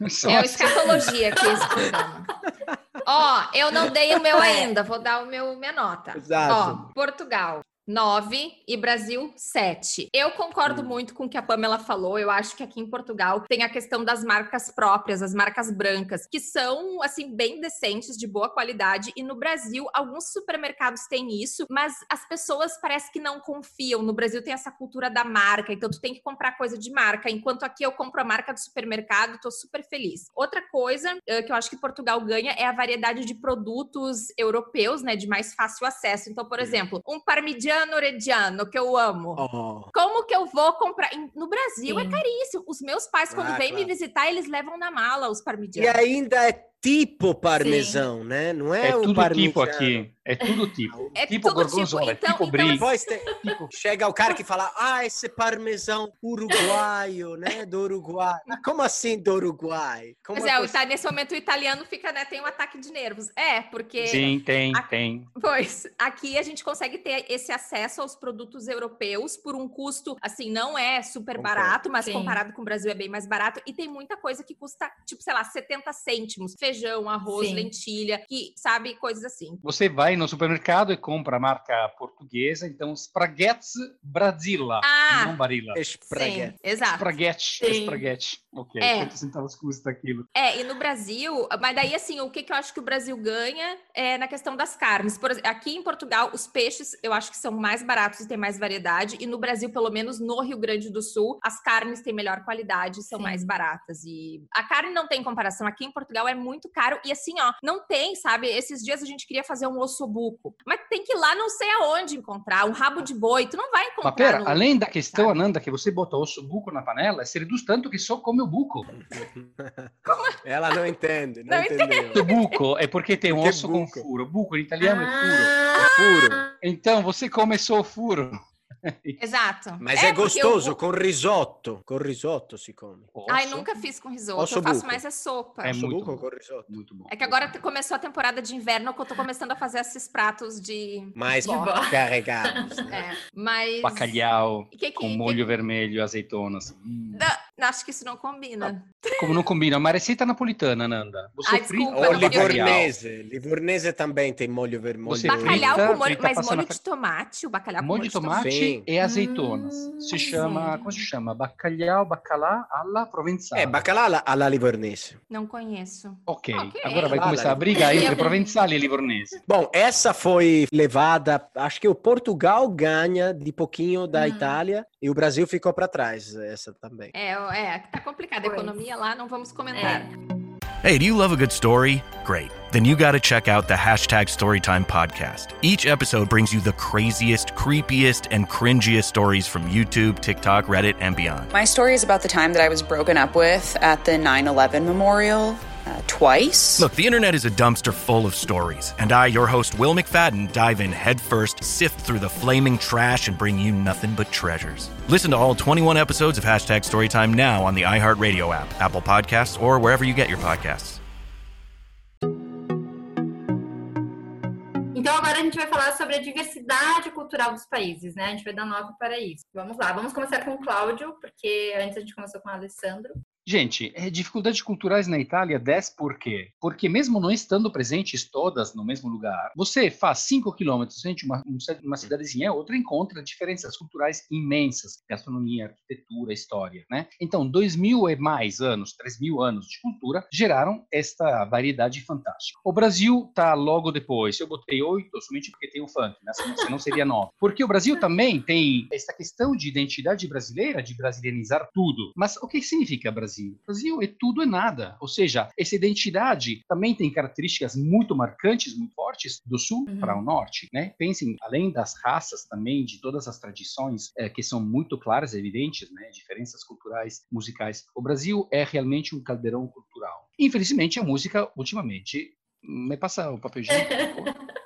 Mas são É o assim. escatologia aqui esse programa. Ó, eu não dei o meu ainda, vou dar o meu minha nota. Exato. Ó, Portugal. 9 e Brasil 7. Eu concordo Hum. muito com o que a Pamela falou. Eu acho que aqui em Portugal tem a questão das marcas próprias, as marcas brancas, que são assim bem decentes, de boa qualidade. E no Brasil, alguns supermercados têm isso, mas as pessoas parece que não confiam. No Brasil tem essa cultura da marca, então tu tem que comprar coisa de marca. Enquanto aqui eu compro a marca do supermercado, tô super feliz. Outra coisa eh, que eu acho que Portugal ganha é a variedade de produtos europeus, né, de mais fácil acesso. Então, por exemplo, um parmigiano reggiano que eu amo. Oh, Como que eu vou comprar? No Brasil é Sim. caríssimo. Os meus pais, quando Ah, vêm me claro. visitar, eles levam na mala os E parmigianos. ainda é tipo parmesão, né? Não é, É o tudo tipo aqui. É tudo tipo. É tipo tudo tipo, gorgonzola, então- tipo então brie. Depois tem- chega o cara que fala, ah, esse parmesão uruguaio, né? Do Uruguai. Como assim do Uruguai? Como Pois é, o você- ita- nesse momento o italiano fica, né, tem um ataque de nervos. É, porque Sim, tem, A- tem. Pois, aqui a gente consegue ter esse acesso aos produtos europeus por um custo, assim, não é super Concordo. barato, mas Sim. comparado com o Brasil é bem mais barato. E tem muita coisa que custa, tipo, sei lá, 70 cêntimos. Feijão, arroz, Sim. lentilha, que, sabe, coisas assim. Você vai no supermercado e compra a marca portuguesa, então Spaghetti Brasila, Ah, não Barilla. Espraguete. Sim, exato. Spaghetti. Ok, É. quantos centavos custa aquilo? É, e no Brasil, mas daí assim, o que, que eu acho que o Brasil ganha é na questão das carnes. Por exemplo, aqui em Portugal, os peixes eu acho que são mais baratos e tem mais variedade. E no Brasil, pelo menos no Rio Grande do Sul, as carnes têm melhor qualidade e são Sim. mais baratas. E a carne não tem comparação. Aqui em Portugal é muito caro. E assim, ó, não tem, sabe? Esses dias a gente queria fazer um ossobuco. Mas tem que ir lá não sei aonde encontrar. Um rabo de boi. Tu não vai encontrar. Mas pera, no- além da questão, Ananda, que você bota osso buco na panela, se reduz tanto que só come o buco. Ela não entende, não, Não entendeu. O buco é porque tem um Porque osso com buco. furo. Buco em italiano é furo. Ah, Puro. Então você come só o furo. Exato. Mas é, porque gostoso, o- com risoto. Com risoto se come. Ai, nunca fiz com risoto. Eu faço buco. mais a sopa. É muito bom. com risoto. Muito bom. É que agora começou a temporada de inverno que eu tô começando a fazer esses pratos de. Mais carregados. É, mas. Bacalhau Que que- com que- molho vermelho e azeitonas. Hum. Não, acho que isso não combina. Como não combina? Uma receita napolitana, Nanda. Você Ai, frita desculpa, Ou não, o bacalhau. livornese. Livornese também tem molho vermelho. Você molho- frita, Bacalhau com molho. frita, Mas molho na de tomate? O bacalhau com Molho de tomate Sim. e azeitonas. Hum, se chama, sim. como se chama? Bacalhau, bacalá alla provenzale. É, bacalhau alla, livornese. Não conheço. Ok, Ok. agora vai começar a briga entre provenzale e livornese. Bom, essa foi levada. Acho que o Portugal ganha de pouquinho da Hum. Itália e o Brasil ficou para trás. Essa também. É, é, tá complicado. A economia lá, não vamos comentar. Hey, do you love a good story? Great. Then you got to check out the hashtag Storytime podcast. Each episode brings you the craziest, creepiest, and cringiest stories from YouTube, TikTok, Reddit, and beyond. My story is about the time that I was broken up with at the 9 11 memorial uh, twice. Look, the internet is a dumpster full of stories, and I, your host, Will McFadden, dive in headfirst, sift through the flaming trash, and bring you nothing but treasures. Listen to all 21 episodes of hashtag Storytime now on the iHeartRadio app, Apple Podcasts, or wherever you get your podcasts. Então agora a gente vai falar sobre a diversidade cultural dos países, né? A gente vai dar nota para isso. Vamos lá, vamos começar com o Cláudio, porque antes a gente começou com o Alessandro. Gente, é, dificuldades culturais na Itália 10 por quê? Porque mesmo não estando presentes todas no mesmo lugar, você faz 5 quilômetros entre uma, uma cidadezinha e outra encontra diferenças culturais imensas, gastronomia, arquitetura, história, né? Então, dois mil e mais anos, três mil anos de cultura geraram esta variedade fantástica. O Brasil tá logo depois. Eu botei oito somente porque tem o funk, né? Senão seria nove. Porque o Brasil também tem essa questão de identidade brasileira, de brasilianizar tudo. Mas o que significa Brasil? Brasil é tudo e nada. Ou seja, essa identidade também tem características muito marcantes, muito fortes, do sul uhum. para o norte, né? Pensem, além das raças também, de todas as tradições é, que são muito claras e evidentes, né? Diferenças culturais, musicais. O Brasil é realmente um caldeirão cultural. Infelizmente, a música, ultimamente, me passa o papel higiênico.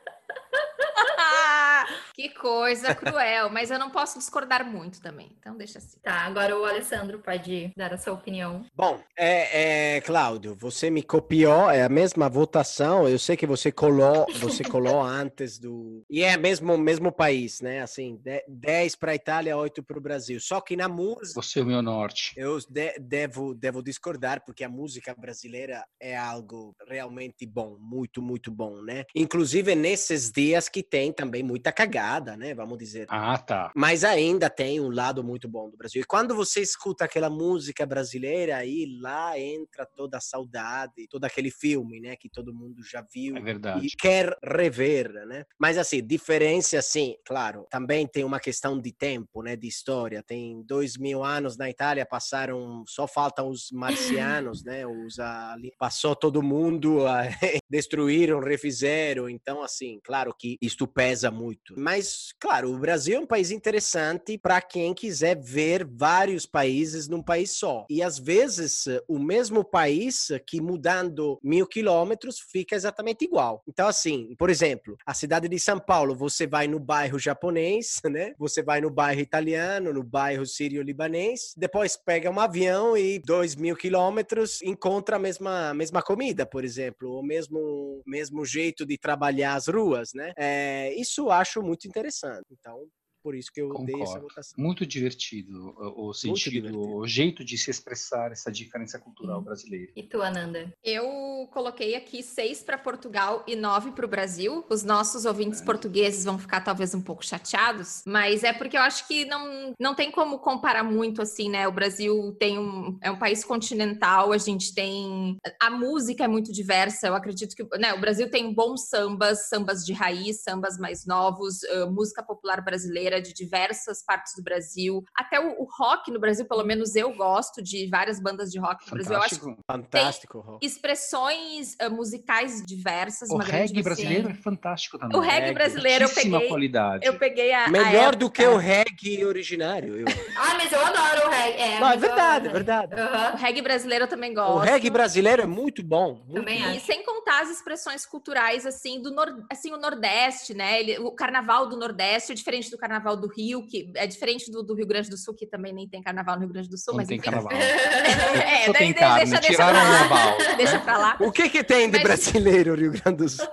Que coisa cruel, mas eu não posso discordar muito também, então deixa assim. Tá, agora o Alessandro pode dar a sua opinião. Bom, é, é, Cláudio, você me copiou, é a mesma votação, eu sei que você colou, você colou antes do... E é mesmo mesmo país, né, assim, 10 para a Itália, 8 para o Brasil, só que na música... Você é o meu norte. Eu de, devo, devo discordar, porque a música brasileira é algo realmente bom, muito, muito bom, né? Inclusive nesses dias que tem também muita cagada, né? Vamos dizer. Ah, tá. Mas ainda tem um lado muito bom do Brasil. E quando você escuta aquela música brasileira, aí lá entra toda a saudade, todo aquele filme, né? Que todo mundo já viu é verdade. e quer rever, né? Mas assim, diferença, assim, claro, também tem uma questão de tempo, né? De história. Tem dois mil anos na Itália, passaram, só faltam os marcianos, né? Os ali, passou todo mundo, destruíram, refizeram. Então, assim, claro que isto pesa muito. Mas mas, claro, o Brasil é um país interessante para quem quiser ver vários países num país só. E às vezes o mesmo país que mudando mil quilômetros fica exatamente igual. Então, assim, por exemplo, a cidade de São Paulo, você vai no bairro japonês, né? Você vai no bairro italiano, no bairro sírio-libanês, depois pega um avião e dois mil quilômetros encontra a mesma, mesma comida, por exemplo, o mesmo, mesmo jeito de trabalhar as ruas, né? É, isso acho muito interessante. Então, por isso que eu Concordo. dei essa votação. Muito divertido o sentido, divertido. o jeito de se expressar essa diferença cultural brasileira. E tu, Ananda? Eu coloquei aqui seis para Portugal e nove para o Brasil. Os nossos ouvintes é. portugueses vão ficar talvez um pouco chateados, mas é porque eu acho que não, não tem como comparar muito assim, né? O Brasil tem um, é um país continental, a gente tem. A música é muito diversa. Eu acredito que né, o Brasil tem bons sambas, sambas de raiz, sambas mais novos, uh, música popular brasileira de diversas partes do Brasil. Até o, o, rock no Brasil, pelo menos eu gosto de várias bandas de rock no Brasil. Eu acho que fantástico. Tem expressões uh, musicais diversas. O reggae brasileiro é fantástico também. O reggae, reggae brasileiro eu peguei. qualidade. Eu peguei a melhor a do que o reggae originário. Eu... ah, mas eu adoro o reggae. É, Não, é verdade, é verdade. Uhum. O reggae brasileiro eu também gosto. O reggae brasileiro é muito bom. Muito também bom. E sem contar as expressões culturais assim do nor... assim o Nordeste, né? Ele, o Carnaval do Nordeste é diferente do Carnaval carnaval do Rio, que é diferente do, do, Rio Grande do Sul, que também nem tem carnaval no Rio Grande do Sul. Não mas tem enfim. carnaval. é, Só daí, tem carne, deixa, tiraram deixa o naval. Deixa pra lá. O que que tem de mas... brasileiro Rio Grande do Sul?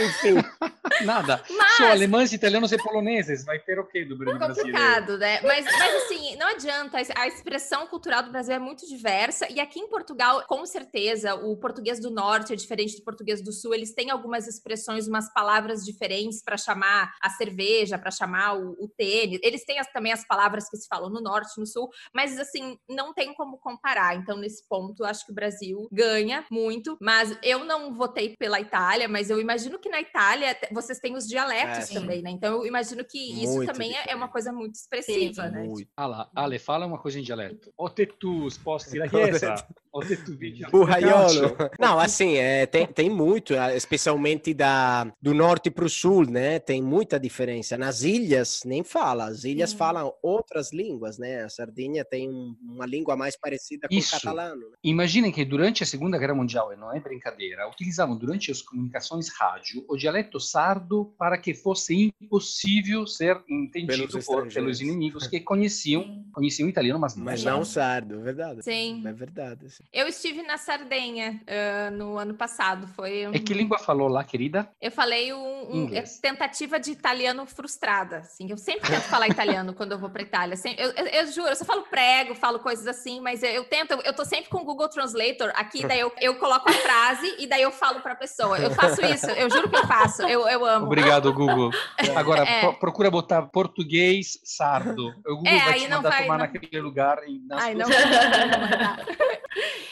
Enfim. Nada. Mas... Só alemães, italianos e poloneses. Vai ter o quê do Brasil? É complicado, né? Mas, mas assim, não adianta. A expressão cultural do Brasil é muito diversa. E aqui em Portugal, com certeza, o português do norte é diferente do português do sul. Eles têm algumas expressões, umas palavras diferentes para chamar a cerveja, para chamar o, o tênis. Eles têm as, também as palavras que se falam no norte, no sul. Mas, assim, não tem como comparar. Então, nesse ponto, acho que o Brasil ganha muito. Mas eu não votei pela Itália, mas eu imagino que na Itália vocês têm os dialetos é, também, né? Então eu imagino que isso muito também diferente. é uma coisa muito expressiva, sim, né? Muito. Ah lá, Ale, fala uma coisa em dialeto. O te tu sposti la chiesa, o Burraiolo. Não, assim, é, tem, tem muito, é, especialmente da, do norte para o sul, né? Tem muita diferença. Nas ilhas, nem fala. As ilhas hum. falam outras línguas, né? A Sardinha tem um, uma língua mais parecida com isso. o catalano. Né? Imaginem que durante a Segunda Guerra Mundial, e não é brincadeira, utilizavam durante as comunicações rádio o dialeto sardo para que fosse impossível ser entendido pelos, por, pelos inimigos que conheciam, conheciam o italiano, mas não Mas não sardo, é verdade. Sim. É verdade. Eu estive na Sardenha uh, no ano passado. Foi um... E que língua falou lá, querida? Eu falei um, um é, tentativa de italiano frustrada. Assim. Eu sempre tento falar italiano quando eu vou para Itália. Sempre- Eu, eu, eu juro, eu só falo prego, falo coisas assim, mas eu, eu tento. Eu tô sempre com o Google Translator aqui, daí eu, eu coloco a frase e daí eu falo para a pessoa. Eu faço isso, eu juro que eu faço. Eu, eu amo. Obrigado, Google. Agora, É. pro- procura botar português sardo. O Google É, vai aí te não mandar vai, tomar não- naquele lugar. E nas Ai, não. suas- não dá.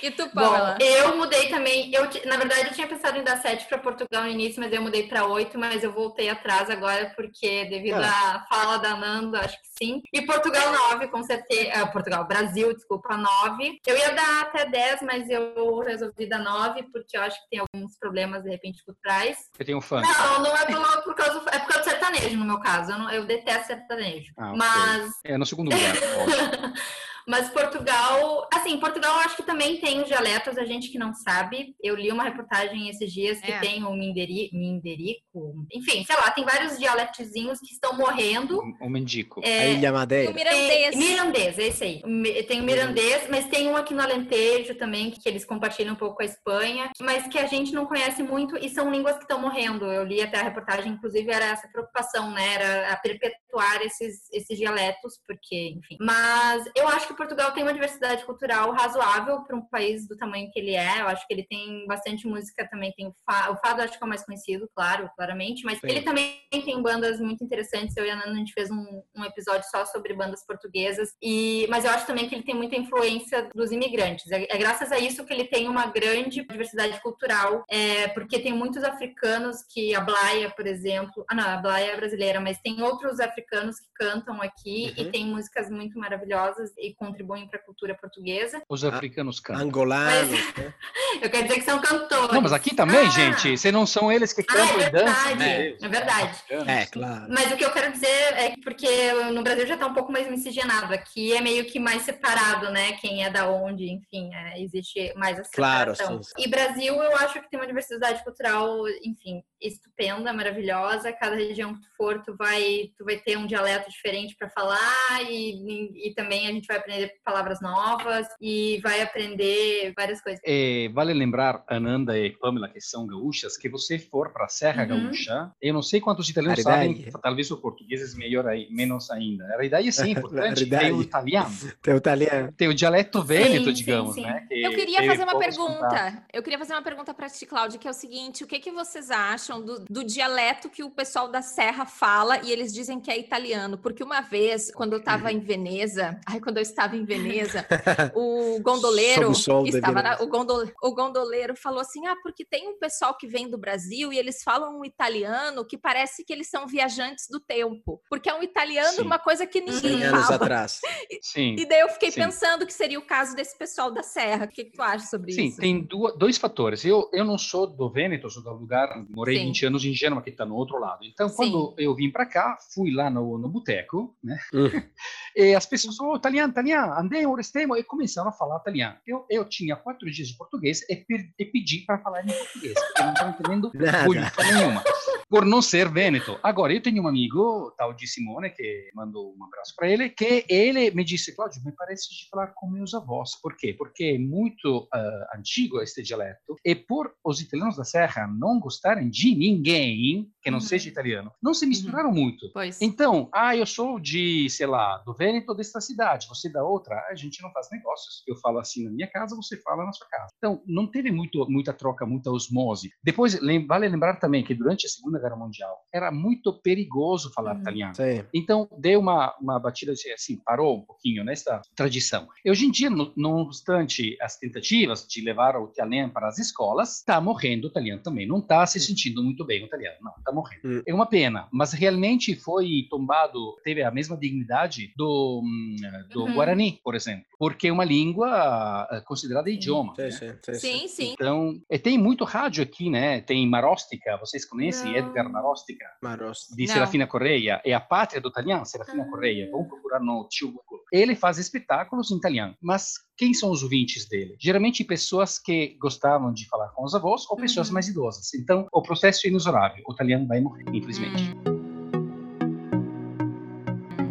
E tu, Pamela? Bom, eu mudei também. Eu, na verdade, eu tinha pensado em dar 7 para Portugal no início, mas eu mudei para 8, mas eu voltei atrás agora, porque devido à fala da Nando, acho que sim. E Portugal 9, com certeza. ah, Portugal, Brasil, desculpa, 9. Eu ia dar até 10, mas eu resolvi dar 9, porque eu acho que tem alguns problemas, de repente, culturais. Eu tenho um fã. Não, não é por, por causa, é por causa do sertanejo, no meu caso. Eu, não- eu detesto sertanejo. Ah. Mas É no segundo lugar. mas Portugal, assim, Portugal eu acho que também tem os dialetos, a gente que não sabe. Eu li uma reportagem esses dias que É. tem o minderi, minderico, enfim, sei lá, tem vários dialetozinhos que estão morrendo. O mendico. A É, Ilha E o Madeira. mirandês. é, mirandês, é esse aí. Tem o mirandês, mas tem um aqui no Alentejo também, que eles compartilham um pouco com a Espanha, mas que a gente não conhece muito e são línguas que estão morrendo. Eu li até a reportagem, inclusive, era essa preocupação, né? Era a perpetuar esses, esses dialetos, porque, enfim. Mas eu acho que Portugal tem uma diversidade cultural razoável para um país do tamanho que ele é. Eu acho que ele tem bastante música também. Tem o Fado, o Fado acho que é o mais conhecido, claro, claramente, mas Sim. ele também tem bandas muito interessantes. Eu e a Nana, a gente fez um, um episódio só sobre bandas portuguesas. E, mas eu acho também que ele tem muita influência dos imigrantes. É, é graças a isso que ele tem uma grande diversidade cultural, é, porque tem muitos africanos que a Blaia, por exemplo, ah não, a Blaia é brasileira, mas tem outros africanos que cantam aqui Uhum. e tem músicas muito maravilhosas e contribuem para a cultura portuguesa. Os africanos cantam. Angolanos, Mas- né? Eu quero dizer que são cantores. Não, mas aqui também, Ah! gente. Se não são eles que Ah, cantam é e dançam. verdade, né? é verdade. É, claro. Mas o que eu quero dizer é que porque no Brasil já está um pouco mais miscigenado. Aqui é meio que mais separado, né? Quem é da onde, enfim, é, existe mais essa Claro, separação. sim. E Brasil, eu acho que tem uma diversidade cultural, enfim, estupenda, maravilhosa. Cada região que tu for, tu vai, tu vai ter um dialeto diferente para falar e, e também a gente vai aprender palavras novas e vai aprender várias coisas. E vale lembrar, Ananda e Pamela, que são gaúchas, que você for para a Serra Uhum. Gaúcha, eu não sei quantos italianos Raridade. sabem, talvez os portugueses melhor aí, menos ainda. A realidade sim, é importante, tem o italiano, Tem o italiano. tem o dialeto vêneto, sim, digamos, sim. né? que Eu queria fazer uma pergunta. Eu queria fazer uma pergunta para ti, Cláudia, que é o seguinte: o que, que vocês acham do, do dialeto que o pessoal da Serra fala e eles dizem que é italiano? Porque uma vez, quando eu estava em Veneza, ai, quando eu estava em Veneza, o gondoleiro o estava na- o, gondol- o gondoleiro falou assim: ah, porque tem um pessoal que vem do Brasil e eles falam um italiano que parece que eles são viajantes do tempo. Porque é um italiano, Sim. uma coisa que ninguém 100 anos fala. atrás. Sim. E daí eu fiquei Sim. pensando que seria o caso desse pessoal da Serra. O que, que tu acha sobre Sim, isso? tem du- dois fatores. Eu, eu não sou do Vêneto, sou do lugar, morei Sim. 20 anos em Gênova, que está no outro lado. Então, Sim. quando eu vim para cá, fui lá no, no boteco, né? Hum. e as pessoas falaram, oh, italiano, italiano, andemo, restemo, e começaram a falar italiano. Eu, eu tinha quatro dias de português e, per- e pedi para falar em português, porque eu não estava entendendo nenhuma, por não ser Vêneto. Agora, eu tenho um amigo, tal de Simone, que mandou um abraço para ele, que ele me disse, Cláudio, me parece de falar com meus avós. Por quê? Porque é muito ah, antigo este dialeto, e por os italianos da Serra não gostarem de ninguém que não Uhum. seja italiano, não se misturaram muito. Pois. Então, ah, eu sou de, sei lá, do Vêneto desta cidade, você da outra, a gente não faz negócios. Eu falo assim na minha casa, você fala na sua casa. Então, não teve muito, muita troca, muita osmose. Depois, lem- vale lembrar também que durante a Segunda Guerra Mundial era muito perigoso falar Uhum. italiano. Sim. Então, deu uma, uma batida de, assim, parou um pouquinho nessa tradição. E hoje em dia, no, não obstante as tentativas de levar o italiano para as escolas, está morrendo o italiano também. Não está se sentindo muito bem o italiano, não, está morrendo. Hum. É uma pena, mas realmente foi tombado, teve a mesma dignidade do, hum, do Uhum. Guarani, por exemplo, porque é uma língua eh, considerada idioma. Sim, né? sim, sim, sim. Sim, sim. Então, e tem muito rádio aqui, né? Tem Marostica, vocês conhecem Não. Edgar Marostica? Marosta. di Não. Serafina Correia, é a pátria do italiano, Serafina Ah. Correia. Vamos procurar no tio Google. Ele faz espetáculos em italiano, mas quem são os ouvintes dele? Geralmente pessoas que gostavam de falar com os avós ou pessoas Uhum. mais idosas. Então, o processo é inexorável. O italiano vai morrer, infelizmente. Hum.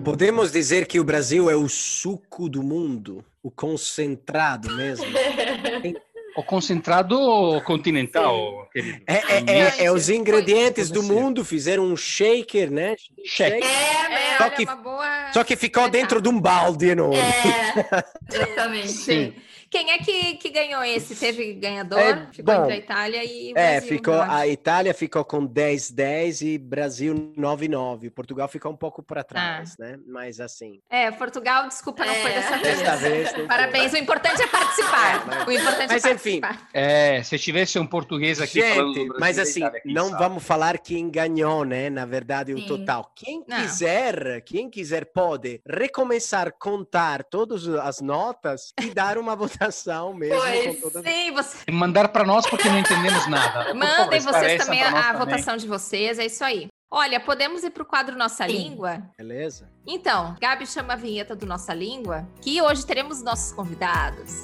Podemos dizer que o Brasil é o suco do mundo, o concentrado mesmo. O concentrado continental, querido. É, é, é, é os ingredientes do mundo fizeram um shaker, né? Shake. É, É, Só olha, que- uma boa... Só que ficou dentro de um balde enorme. É, exatamente. Sim. Quem é que, que ganhou esse? Teve ganhador? É, ficou bom, entre a Itália e o É, Brasil. ficou, eu a. Itália ficou com 10-10 e Brasil 9-9. Portugal ficou um pouco para trás, né? Mas assim, É, Portugal, desculpa, não foi É. dessa vez. desta vez. não foi. Parabéns, o importante é participar. Mas- o importante mas é enfim. participar. É, se tivesse um português aqui falando Gente, Brasil mas assim, Itália, não sabe? vamos falar quem ganhou, né? Na verdade, o Sim. total. Quem Não. quiser, quem quiser pode recomeçar a contar todas as notas e dar uma votação mesmo. Pois, com todas... Sim, você... Mandar para nós porque não entendemos nada. Por favor, mandem vocês também a também. votação de vocês, é isso aí. Olha, podemos ir para o quadro Nossa Sim. Língua? Beleza? Então, Gabi chama a vinheta do Nossa Língua, que hoje teremos nossos convidados.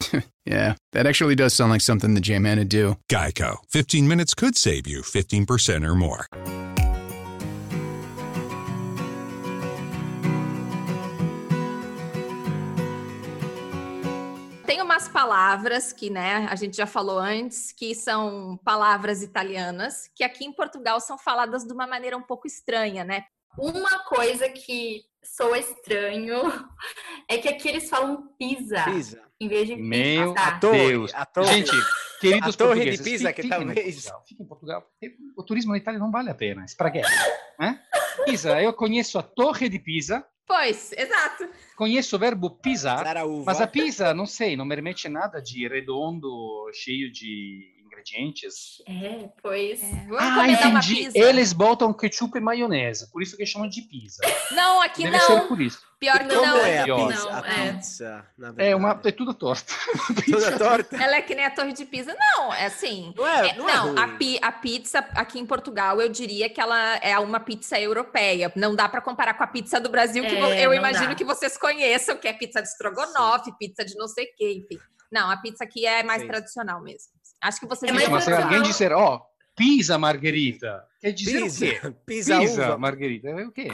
yeah, that actually does sound like something the J-Man would do. Geico. 15 minutes could save you 15% or more. Tem umas palavras que, né, a gente já falou antes, que são palavras italianas, que aqui em Portugal são faladas de uma maneira um pouco estranha, né? Uma coisa que soa estranho é que aqui eles falam pizza, Pisa. em vez de Meu pizza. torre, Deus. a torre. Gente, queridos A torre de Pisa, que talvez- Fiquem em Portugal. O turismo na Itália não vale a pena. Spaghetti. Né? Pisa, eu conheço a Torre de Pisa, Pois, exato. conheço o verbo pisar, mas a pizza, não sei, não me remete nada de redondo, cheio de ingredientes. É, pois. Vamos Ah, entendi. pizza. Eles botam ketchup e maionese, por isso que chamam de pizza. Não, aqui Deve não. ser por isso. Pior que não. é a Não, pizza? a é. pizza, na É, verdade. uma, é tudo torto. Toda torta? Ela é que nem a Torre de Pisa. Não, é assim. Não é, É, não é não, a, pi- a pizza aqui em Portugal, eu diria que ela é uma pizza europeia. Não dá para comparar com a pizza do Brasil, que É, eu imagino dá. que vocês conheçam, que é pizza de estrogonofe, pizza de não sei o quê, enfim. Não, a pizza aqui é mais Sim. tradicional mesmo. Acho que vocês É mais Mas se alguém disser, ó, pizza margarita, quer dizer o quê? Pisa. Pisa, uva. margarita, é o quê?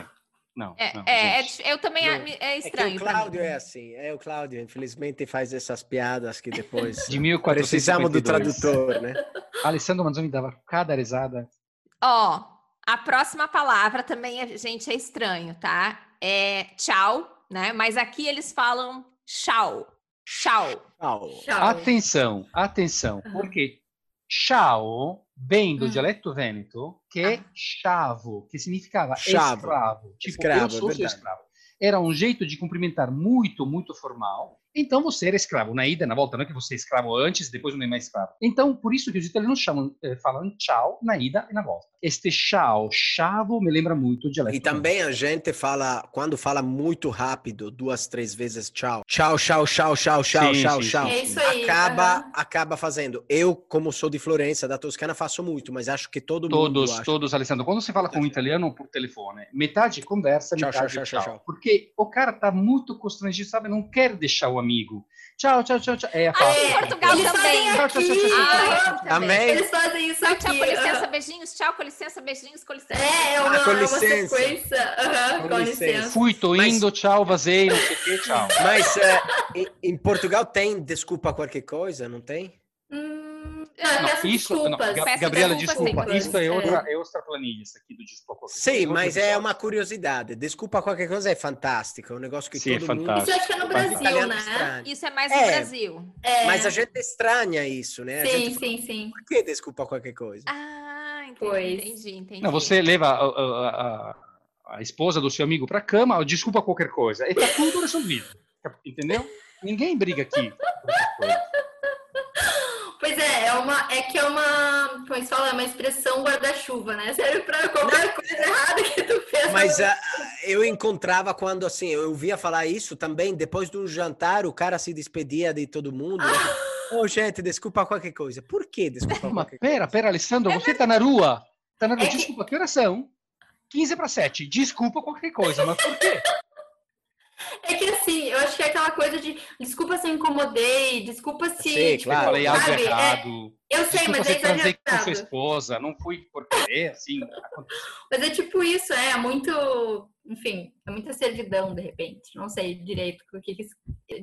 Não, É, não, é, é eu também é, é É que estranho. o pra Cláudio é assim, é o Cláudio, infelizmente faz essas piadas que depois De 1452. precisamos do tradutor, né? Alessandro Manzoni dava cada risada. Ó, a próxima palavra também, é, gente, é estranho, tá? É tchau, né? Mas aqui eles falam tchau. Tchau. Atenção, atenção, porque chao vem do Hum. dialeto vêneto, que é Ah. chavo, que significava Chavo. escravo. Tipo, Escravo, eu é sou seu verdade. escravo. Era um jeito de cumprimentar muito, muito formal. Então você era escravo na ida, na volta, não é que você é escravo antes, depois não é mais escravo. Então, por isso que os italianos chamam, eh, falam tchau na ida e na volta. Este chao, chavo, me lembra muito o dialeto E também a gente fala, quando fala muito rápido, duas, três vezes tchau. Tchau, tchau, tchau, tchau, tchau, Sim, tchau, sim, tchau. É isso aí. Acaba, aham. acaba fazendo. Eu, como sou de Florença, da Toscana, faço muito, mas acho que todo mundo. Todos, todos, Alessandro. Quando você fala com um italiano por telefone, metade conversa, Tchau, metade tchau, tchau, tchau, tchau. Porque o cara tá muito constrangido, sabe? Não quer deixar o amigo. Tchau, tchau, tchau, tchau. É Ah, em Portugal Eles também. fazem Tchau, tchau, tchau, tchau, Ah, Também? Eles fazem isso aqui. tchau, com licença, beijinhos. Tchau, com licença, beijinhos, com licença. É, é uma, com é uma licença. Com com, licença. licença. Fui, tô Mas- indo, tchau, vazei, não sei o que, tchau. Mas é, em, em Portugal tem desculpa qualquer coisa, não tem? Não, não, peço Isso, não, desculpas. Ga- Peço Gabriela, desculpa. Isso é é. outra, é outra planilha, isso aqui do desculpa. Sim, mas é uma curiosidade. Desculpa qualquer coisa é fantástico. É um negócio que Sim, é todo fantástico. Isso eu acho que é no mundo... Brasil, italiano né? estranha. Isso é mais É. no Brasil. É. Mas a gente estranha isso, né? A Sim, gente sim, sim. Por que desculpa qualquer coisa? Ah, entendi, Pois. entendi, entendi. Não, você leva a, a- a- a esposa do seu amigo pra cama, desculpa qualquer coisa. E tá tudo resolvido. Entendeu? Ninguém briga aqui. Pois é, é, uma, é que é uma, como se fala, é uma expressão guarda-chuva, né? Serve pra qualquer coisa errada que tu fez. Mas ah, eu encontrava quando, assim, eu ouvia falar isso também, depois de um jantar, o cara se despedia de todo mundo. Ô, gente, desculpa qualquer coisa. Por que desculpa Mas qualquer pera, coisa? pera, Alessandro, você tá na rua. Tananda, É que- desculpa, que horas são? 15 para 7. Desculpa qualquer coisa, mas por quê? É que assim, eu acho que é aquela coisa de desculpa se eu incomodei, desculpa se. Sim, tipo, Eu Claro, falei algo sabe? É, errado. eu sei, Desculpa mas é transei com sua exagerado. esposa. Não fui por querer, assim. Mas é tipo isso, é muito. Enfim, é muita servidão, de repente. Não sei direito o que, que isso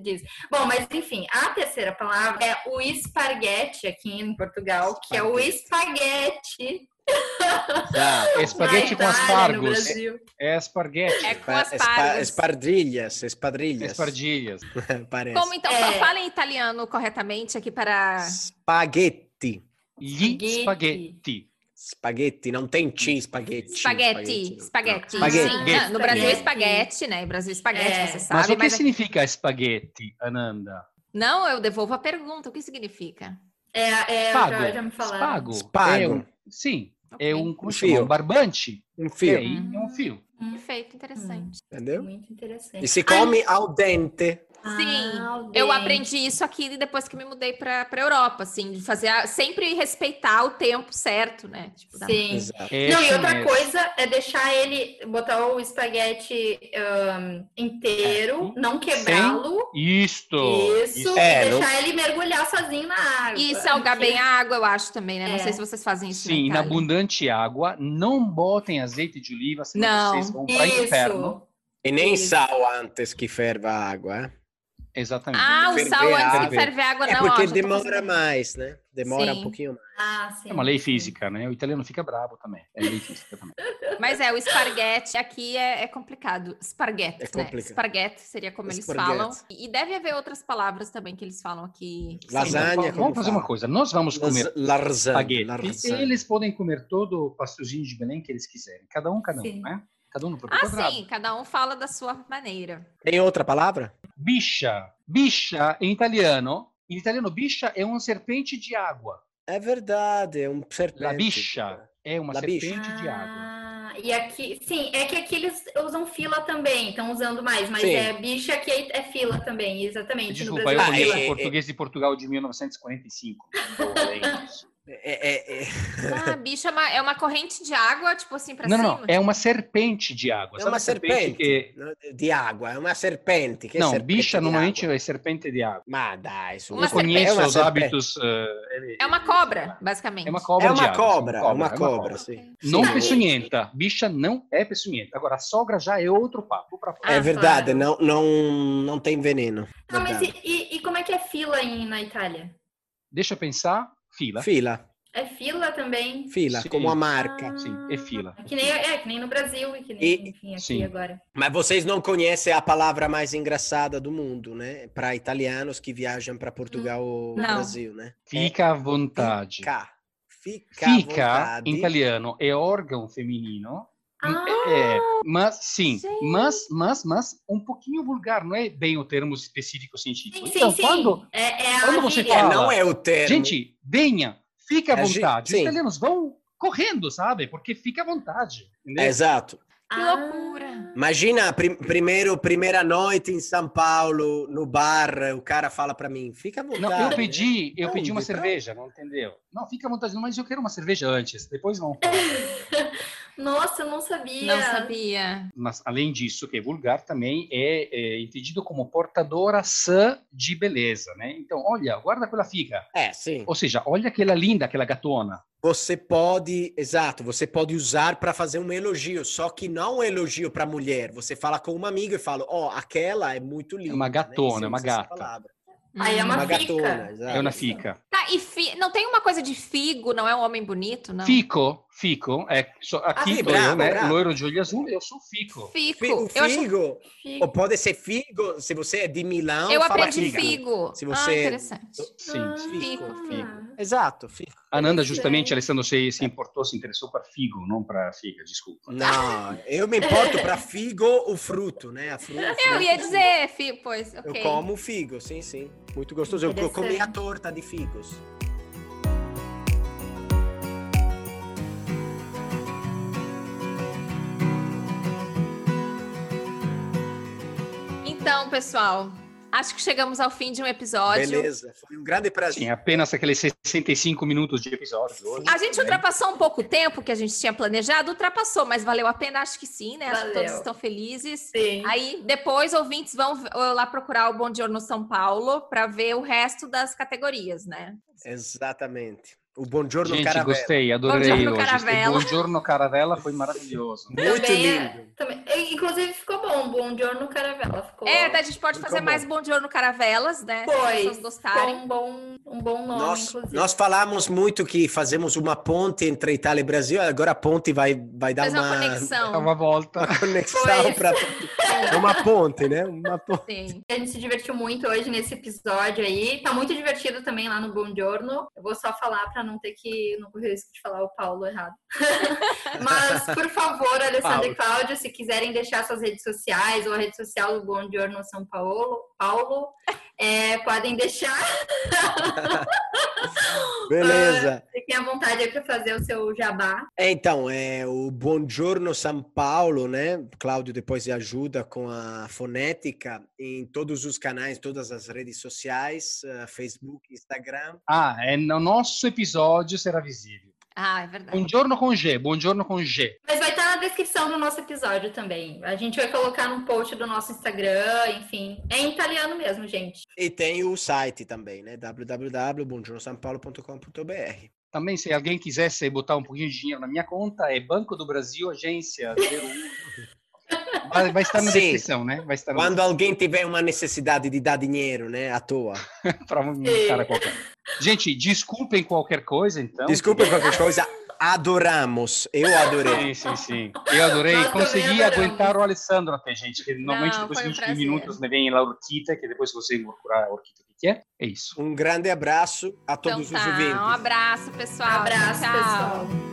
diz. Bom, mas enfim, a terceira palavra é o esparguete aqui em Portugal, que é o espaguete. Exato. Espaguete com aspargos. Brasil. É esparguete. É com Espa- as espa- pargas. Espardrilhas, espardrilhas. Espardilhas. Parece. Como então? É. Fala em italiano corretamente aqui para. Spaghetti. Gli Spaghetti. spaghetti. Spaghetti, não tem chi, spaghetti. Sim, ah, no Brasil é Espaguete. né? No Brasil espaguete, É. você Mas sabe. o que Mas, significa espaguete, Ananda? Não, eu devolvo a pergunta. O que significa? É, é Spago. já, já me falaram. Spago. Spago. É um- sim, é Ok. um, como Um chama? fio. um barbante. Um É, fio, aí, é um fio. Hum, Perfeito, interessante. entendeu? Muito interessante. E se come al dente. Sim, Ah, Eu aprendi isso aqui depois que me mudei para a Europa, assim, de fazer a- sempre respeitar o tempo certo, né? Tipo, da- Sim. Exato. É Não, e outra chinês. coisa é deixar ele, botar o espaguete ahn, inteiro, não quebrá-lo. Isto. Isso, É, e não- deixar ele mergulhar sozinho na água. E salgar Porque- bem a água, eu acho também, né? Não É. sei se vocês fazem isso. Sim, na abundante água. Não botem azeite de oliva, senão Não. vocês vão para o inferno. Isso. E nem Isso. sal antes que ferva a água. Exatamente. Ah, o sal antes que água. ferve a água, É não. porque ó, tô demora mais, né? Demora Sim. um pouquinho mais. Ah, sim. É uma lei física, né? O italiano fica bravo também. É lei física também. Mas é, o esparguete aqui é, é complicado. Esparguete, É né? complicado. Esparguete seria como eles Esparguete. falam. E deve haver outras palavras também que eles falam aqui. que Lasanha, Vamos fazer fala? uma coisa. Nós vamos comer espaguete. Eles podem comer todo o pastelzinho de Belém que eles quiserem. Cada um, cada um, Sim. né? Cada um no próprio Ah, quadrado. sim, cada um fala da sua maneira. Tem outra palavra? Bicha. Bicha, em italiano, em italiano, bicha é uma serpente de água. É verdade, é um serpente. La bicha é uma La bicha. serpente de água. Ah, e aqui, sim, é que aqui eles usam fila também, estão usando mais, mas Sim. é bicha aqui é, é fila também, exatamente. Desculpa, no eu Brasil Ah, conheço é é- o é- português de Portugal de 1945. Não. É, é, é, Ah, bicho é uma, é uma corrente de água, tipo assim, pra Não, cima? não, não. É uma serpente de água. é uma serpente serpente que... de água, é uma serpente. Que Não, serpente bicha normalmente água. é serpente de água. Ma dai, su. Uma eu conheço é uma os serpente. hábitos. eh, É uma cobra, basicamente. É uma cobra É de uma água. cobra, sim, é uma é cobra, sim. Não Sim. peçonhenta. Bicha não é peçonhenta. Agora, a sogra já é outro papo. Pra falar. Ah, É verdade, não, não, não tem veneno. Ah, mas e, e- e como é que é fila em, na Itália? Deixa eu pensar. Fila. Fila, É fila também? fila, Sim. como a marca. Ah, Sim, é fila. Que nem, é, que nem no Brasil e que nem, E- enfim, aqui sim. agora. Mas vocês não conhecem a palavra mais engraçada do mundo, né? Para italianos que viajam para Portugal ou. Brasil, né? Fica à vontade. Fica. Fica. Fica, vontade. em italiano, é órgão feminino. Ah, É, mas sim, gente. mas, mas, mas um pouquinho vulgar, não é bem o termo específico científico. sim, então, sim. quando, é, é quando você gíria. É, fala- não é o termo. gente, venha, fique à É, vontade. Os sim. italianos vão correndo, sabe? Porque fica à vontade. entendeu? É, exato. Que Ah, loucura. Imagina, prim- primeiro, primeira noite em São Paulo, no bar, o cara fala para mim, fica à vontade. Não, eu né? pedi, eu Onde? pedi uma Pra- cerveja, não entendeu? Não, fica à vontade, mas eu quero uma cerveja antes, depois vão. Nossa, eu não sabia. Não sabia. Mas além disso, que é vulgar também é, é entendido como portadora sã de beleza, né? Então, olha, guarda quella figa. É, sim. Ou seja, olha aquela linda, aquela gatona. Você pode, exato, você pode usar para fazer um elogio, só que não um elogio para mulher. Você fala com uma amiga e fala, ó, aquela é muito linda. uma né? gatona, Você uma usa essa gata. palavra. Aí é uma, Uma fica. gatona. É uma fica. Tá, e fi... não tem uma coisa de figo, não é um homem bonito, não? Fico, fico, é, só, aqui sim, tô bravo, eu, né? bravo. Loiro de olho azul, eu sou fico. Fico. Fi- O Eu, acho... figo, Fica. ou pode ser figo, se você é de Milão, eu fala aprendi figo. figo. Se Ah, você- interessante. Sim. Ah, Fico, fico. Exato, figo. Ananda, justamente, Alessandro, se, se importou, se interessou para figo, não para figa, desculpa. Não, eu me importo para figo o fruto, né? A fru- o Eu fruto, ia dizer, fi... pois, Eu como figo, sim, sim. Muito gostoso. Eu co- comi a torta de figos. Pessoal, Acho que chegamos ao fim de um episódio. Beleza, foi um grande prazer. Sim, apenas aqueles 65 minutos de episódio hoje. A gente ultrapassou um pouco o tempo que a gente tinha planejado, ultrapassou, mas valeu a pena, acho que sim, né? Acho que todos estão felizes. Sim. Aí depois ouvintes vão lá procurar o Bom no São Paulo para ver o resto das categorias, né? Exatamente. O Buongiorno Gente, Caravela. gostei, adorei Buongiorno hoje. Caravela. O Buongiorno Caravela foi maravilhoso. Muito Também é- lindo. também- inclusive ficou bom, bom giorno caravela. Ficou, É, até a gente pode Ficou fazer bom. mais Bom no Caravelas, né? Se as foi. pessoas Ficou gostarem. um bom, um bom nome, Nós, inclusive. nós falamos muito que fazemos uma ponte entre Itália e Brasil, agora a ponte vai, vai dar uma uma, conexão. Dá uma volta. uma conexão para uma ponte, né? Uma ponte. Sim. A gente se divertiu muito hoje nesse episódio aí. Tá muito divertido também lá no Bom Giorno. Eu vou só falar para não ter que não correr o risco de falar o Paulo errado. Mas, por favor, Alessandra e Cláudio, se quiserem deixar suas redes sociais ou a rede social do Bom Giorno São Paulo, Paulo é, podem deixar. Beleza. Fiquem à vontade aí para fazer o seu jabá. Então, é o Buongiorno São Paulo, né? Cláudio depois ajuda com a fonética em todos os canais, todas as redes sociais, eh, Facebook, Instagram. Ah, é no nosso episódio será visível. Ah, é verdade. Buongiorno com G, buongiorno com G. Mas vai estar na descrição do nosso episódio também. A gente vai colocar no post do nosso Instagram, enfim. É em italiano mesmo, gente. E tem o site também, né? www.buongiornosampaulo.com.br. Também, se alguém quisesse botar um pouquinho de dinheiro na minha conta, é Banco do Brasil, agência 01. Vai, estar na Sim. descrição, né? Vai estar Quando alguém tiver uma necessidade de dar dinheiro, né? À toa. para um cara qualquer. Gente, desculpem qualquer coisa, então. Desculpa qualquer coisa. Adoramos. Eu adorei. Sim, sim, sim. Eu adorei. Nós Consegui adoramos. aguentar o Alessandro até, gente. Que normalmente Não, depois de um 20 prazer. minutos me vem lá Orquita, que depois você procurar a Orquita o que é. É isso. Um grande abraço a Então todos tá, os ouvintes. um abraço, pessoal. Abraço, Tchau. pessoal.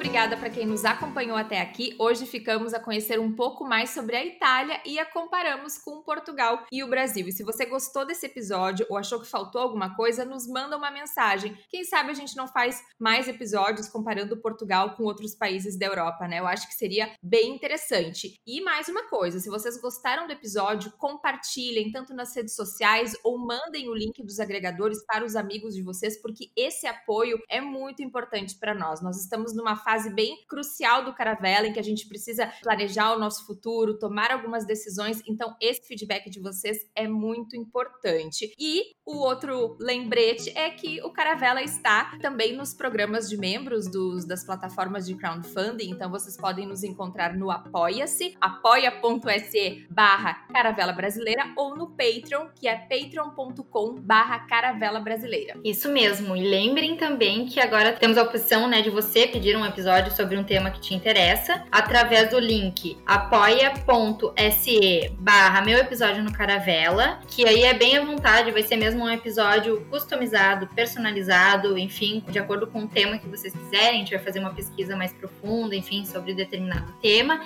Obrigada para quem nos acompanhou até aqui. Hoje ficamos a conhecer um pouco mais sobre a Itália e a comparamos com Portugal e o Brasil. E se você gostou desse episódio ou achou que faltou alguma coisa, nos manda uma mensagem. Quem sabe a gente não faz mais episódios comparando Portugal com outros países da Europa, né? Eu acho que seria bem interessante. E mais uma coisa, se vocês gostaram do episódio, compartilhem tanto nas redes sociais ou mandem o link dos agregadores para os amigos de vocês, porque esse apoio é muito importante para nós. Nós estamos numa fase bem crucial do Caravela, em que a gente precisa planejar o nosso futuro, tomar algumas decisões, então esse feedback de vocês é muito importante. E o outro lembrete é que o Caravela está também nos programas de membros dos, das plataformas de crowdfunding, então vocês podem nos encontrar no Apoia-se, apoia.se barra Caravela Brasileira ou no Patreon, que é patreon.com barra Caravela Brasileira. Isso mesmo. E lembrem também que agora temos a opção né, de você pedir um episódio sobre um tema que te interessa através do link apoia.se barra meu episódio no Caravela, que aí é bem à vontade, vai ser mesmo um episódio customizado, personalizado, enfim, de acordo com o tema que vocês quiserem. A gente vai fazer uma pesquisa mais profunda, enfim, sobre determinado tema.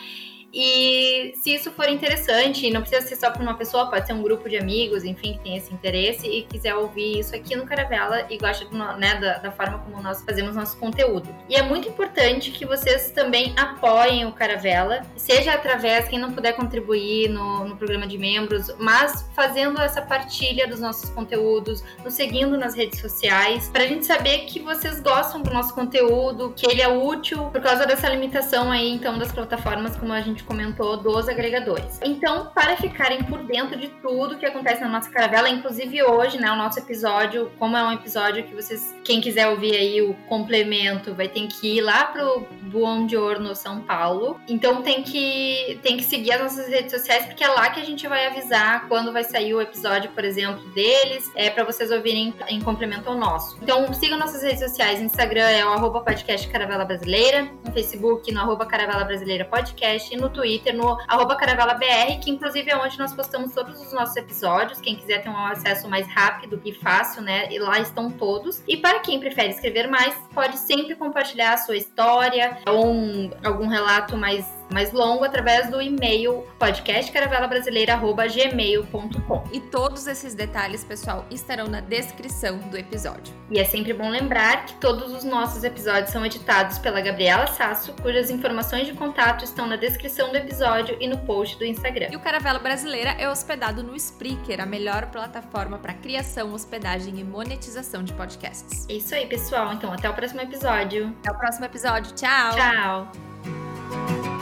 E se isso for interessante, não precisa ser só para uma pessoa, pode ser um grupo de amigos, enfim, que tem esse interesse e quiser ouvir isso aqui no Caravela e gosta né, da, da forma como nós fazemos nosso conteúdo. E é muito importante que vocês também apoiem o Caravela, seja através, quem não puder contribuir no, no programa de membros, mas fazendo essa partilha dos nossos conteúdos, nos seguindo nas redes sociais, para a gente saber que vocês gostam do nosso conteúdo, que ele é útil por causa dessa limitação aí, então, das plataformas, como a gente comentou, dos agregadores. Então, para ficarem por dentro de tudo que acontece na nossa caravela, inclusive hoje, né, o nosso episódio, como é um episódio que vocês, quem quiser ouvir aí o complemento, vai ter que ir lá pro Buongiorno São Paulo. Então tem que tem que seguir as nossas redes sociais porque é lá que a gente vai avisar quando vai sair o episódio, por exemplo, deles, é para vocês ouvirem em complemento ao nosso. Então sigam nossas redes sociais, Instagram é o arroba podcast Caravela Brasileira, no Facebook no arroba Caravela Brasileira Podcast e no Twitter no arroba Caravela BR, que inclusive é onde nós postamos todos os nossos episódios. Quem quiser ter um acesso mais rápido e fácil, né? E lá estão todos. E para quem prefere escrever mais, pode sempre compartilhar a sua história ou um- algum relato mais mais longo através do e-mail podcastcaravelabrasileira.gmail.com. E todos esses detalhes, pessoal, estarão na descrição do episódio. E é sempre bom lembrar que todos os nossos episódios são editados pela Gabriela Sasso, cujas informações de contato estão na descrição do episódio e no post do Instagram. E o Caravela Brasileira é hospedado no Spreaker, a melhor plataforma para criação, hospedagem e monetização de podcasts. É isso aí, pessoal. Então, até o próximo episódio. Até o próximo episódio. Tchau. Tchau.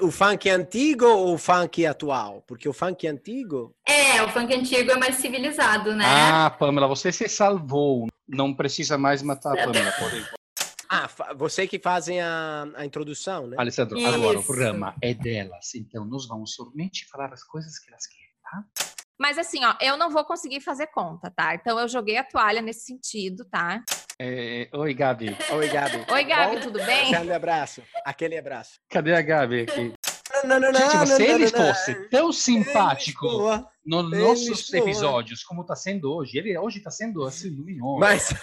O funk antigo ou o funk atual? Porque o funk antigo. É, o funk antigo é mais civilizado, né? Ah, Pamela, você se salvou. Não precisa mais matar a Pamela. Pode... Ah, você que fazem a, a introdução, né? Alessandro, Isso. agora o programa é delas. Então, nós vamos somente falar as coisas que elas querem, tá? Mas assim, ó, eu não vou conseguir fazer conta, tá? Então eu joguei a toalha nesse sentido, tá? É, oi, Gabi. Oi, Gabi. Oi, Gabi, Bom? tudo bem? Aquele abraço. Aquele abraço. Cadê a Gabi aqui? Não, não, não, Gente, se ele não, fosse tão simpático nos nossos episódios como está sendo hoje, ele hoje está sendo assim, luminoso. Mas,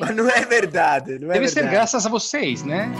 mas não é verdade. Não é Deve verdade. ser graças a vocês, né?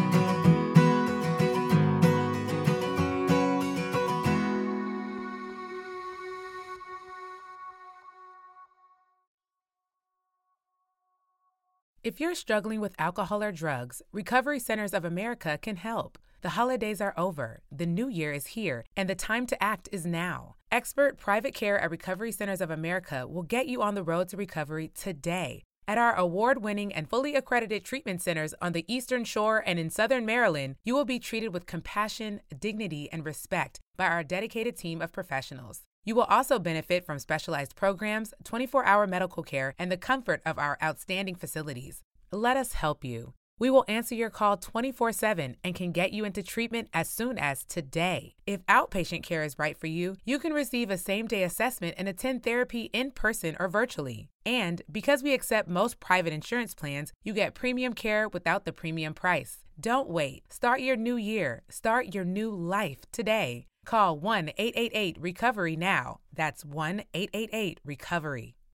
If you're struggling with alcohol or drugs, Recovery Centers of America can help. The holidays are over, the new year is here, and the time to act is now. Expert private care at Recovery Centers of America will get you on the road to recovery today. At our award winning and fully accredited treatment centers on the Eastern Shore and in Southern Maryland, you will be treated with compassion, dignity, and respect by our dedicated team of professionals. You will also benefit from specialized programs, 24 hour medical care, and the comfort of our outstanding facilities. Let us help you. We will answer your call 24 7 and can get you into treatment as soon as today. If outpatient care is right for you, you can receive a same day assessment and attend therapy in person or virtually. And because we accept most private insurance plans, you get premium care without the premium price. Don't wait. Start your new year. Start your new life today. Call 1 888 Recovery now. That's 1 888 Recovery.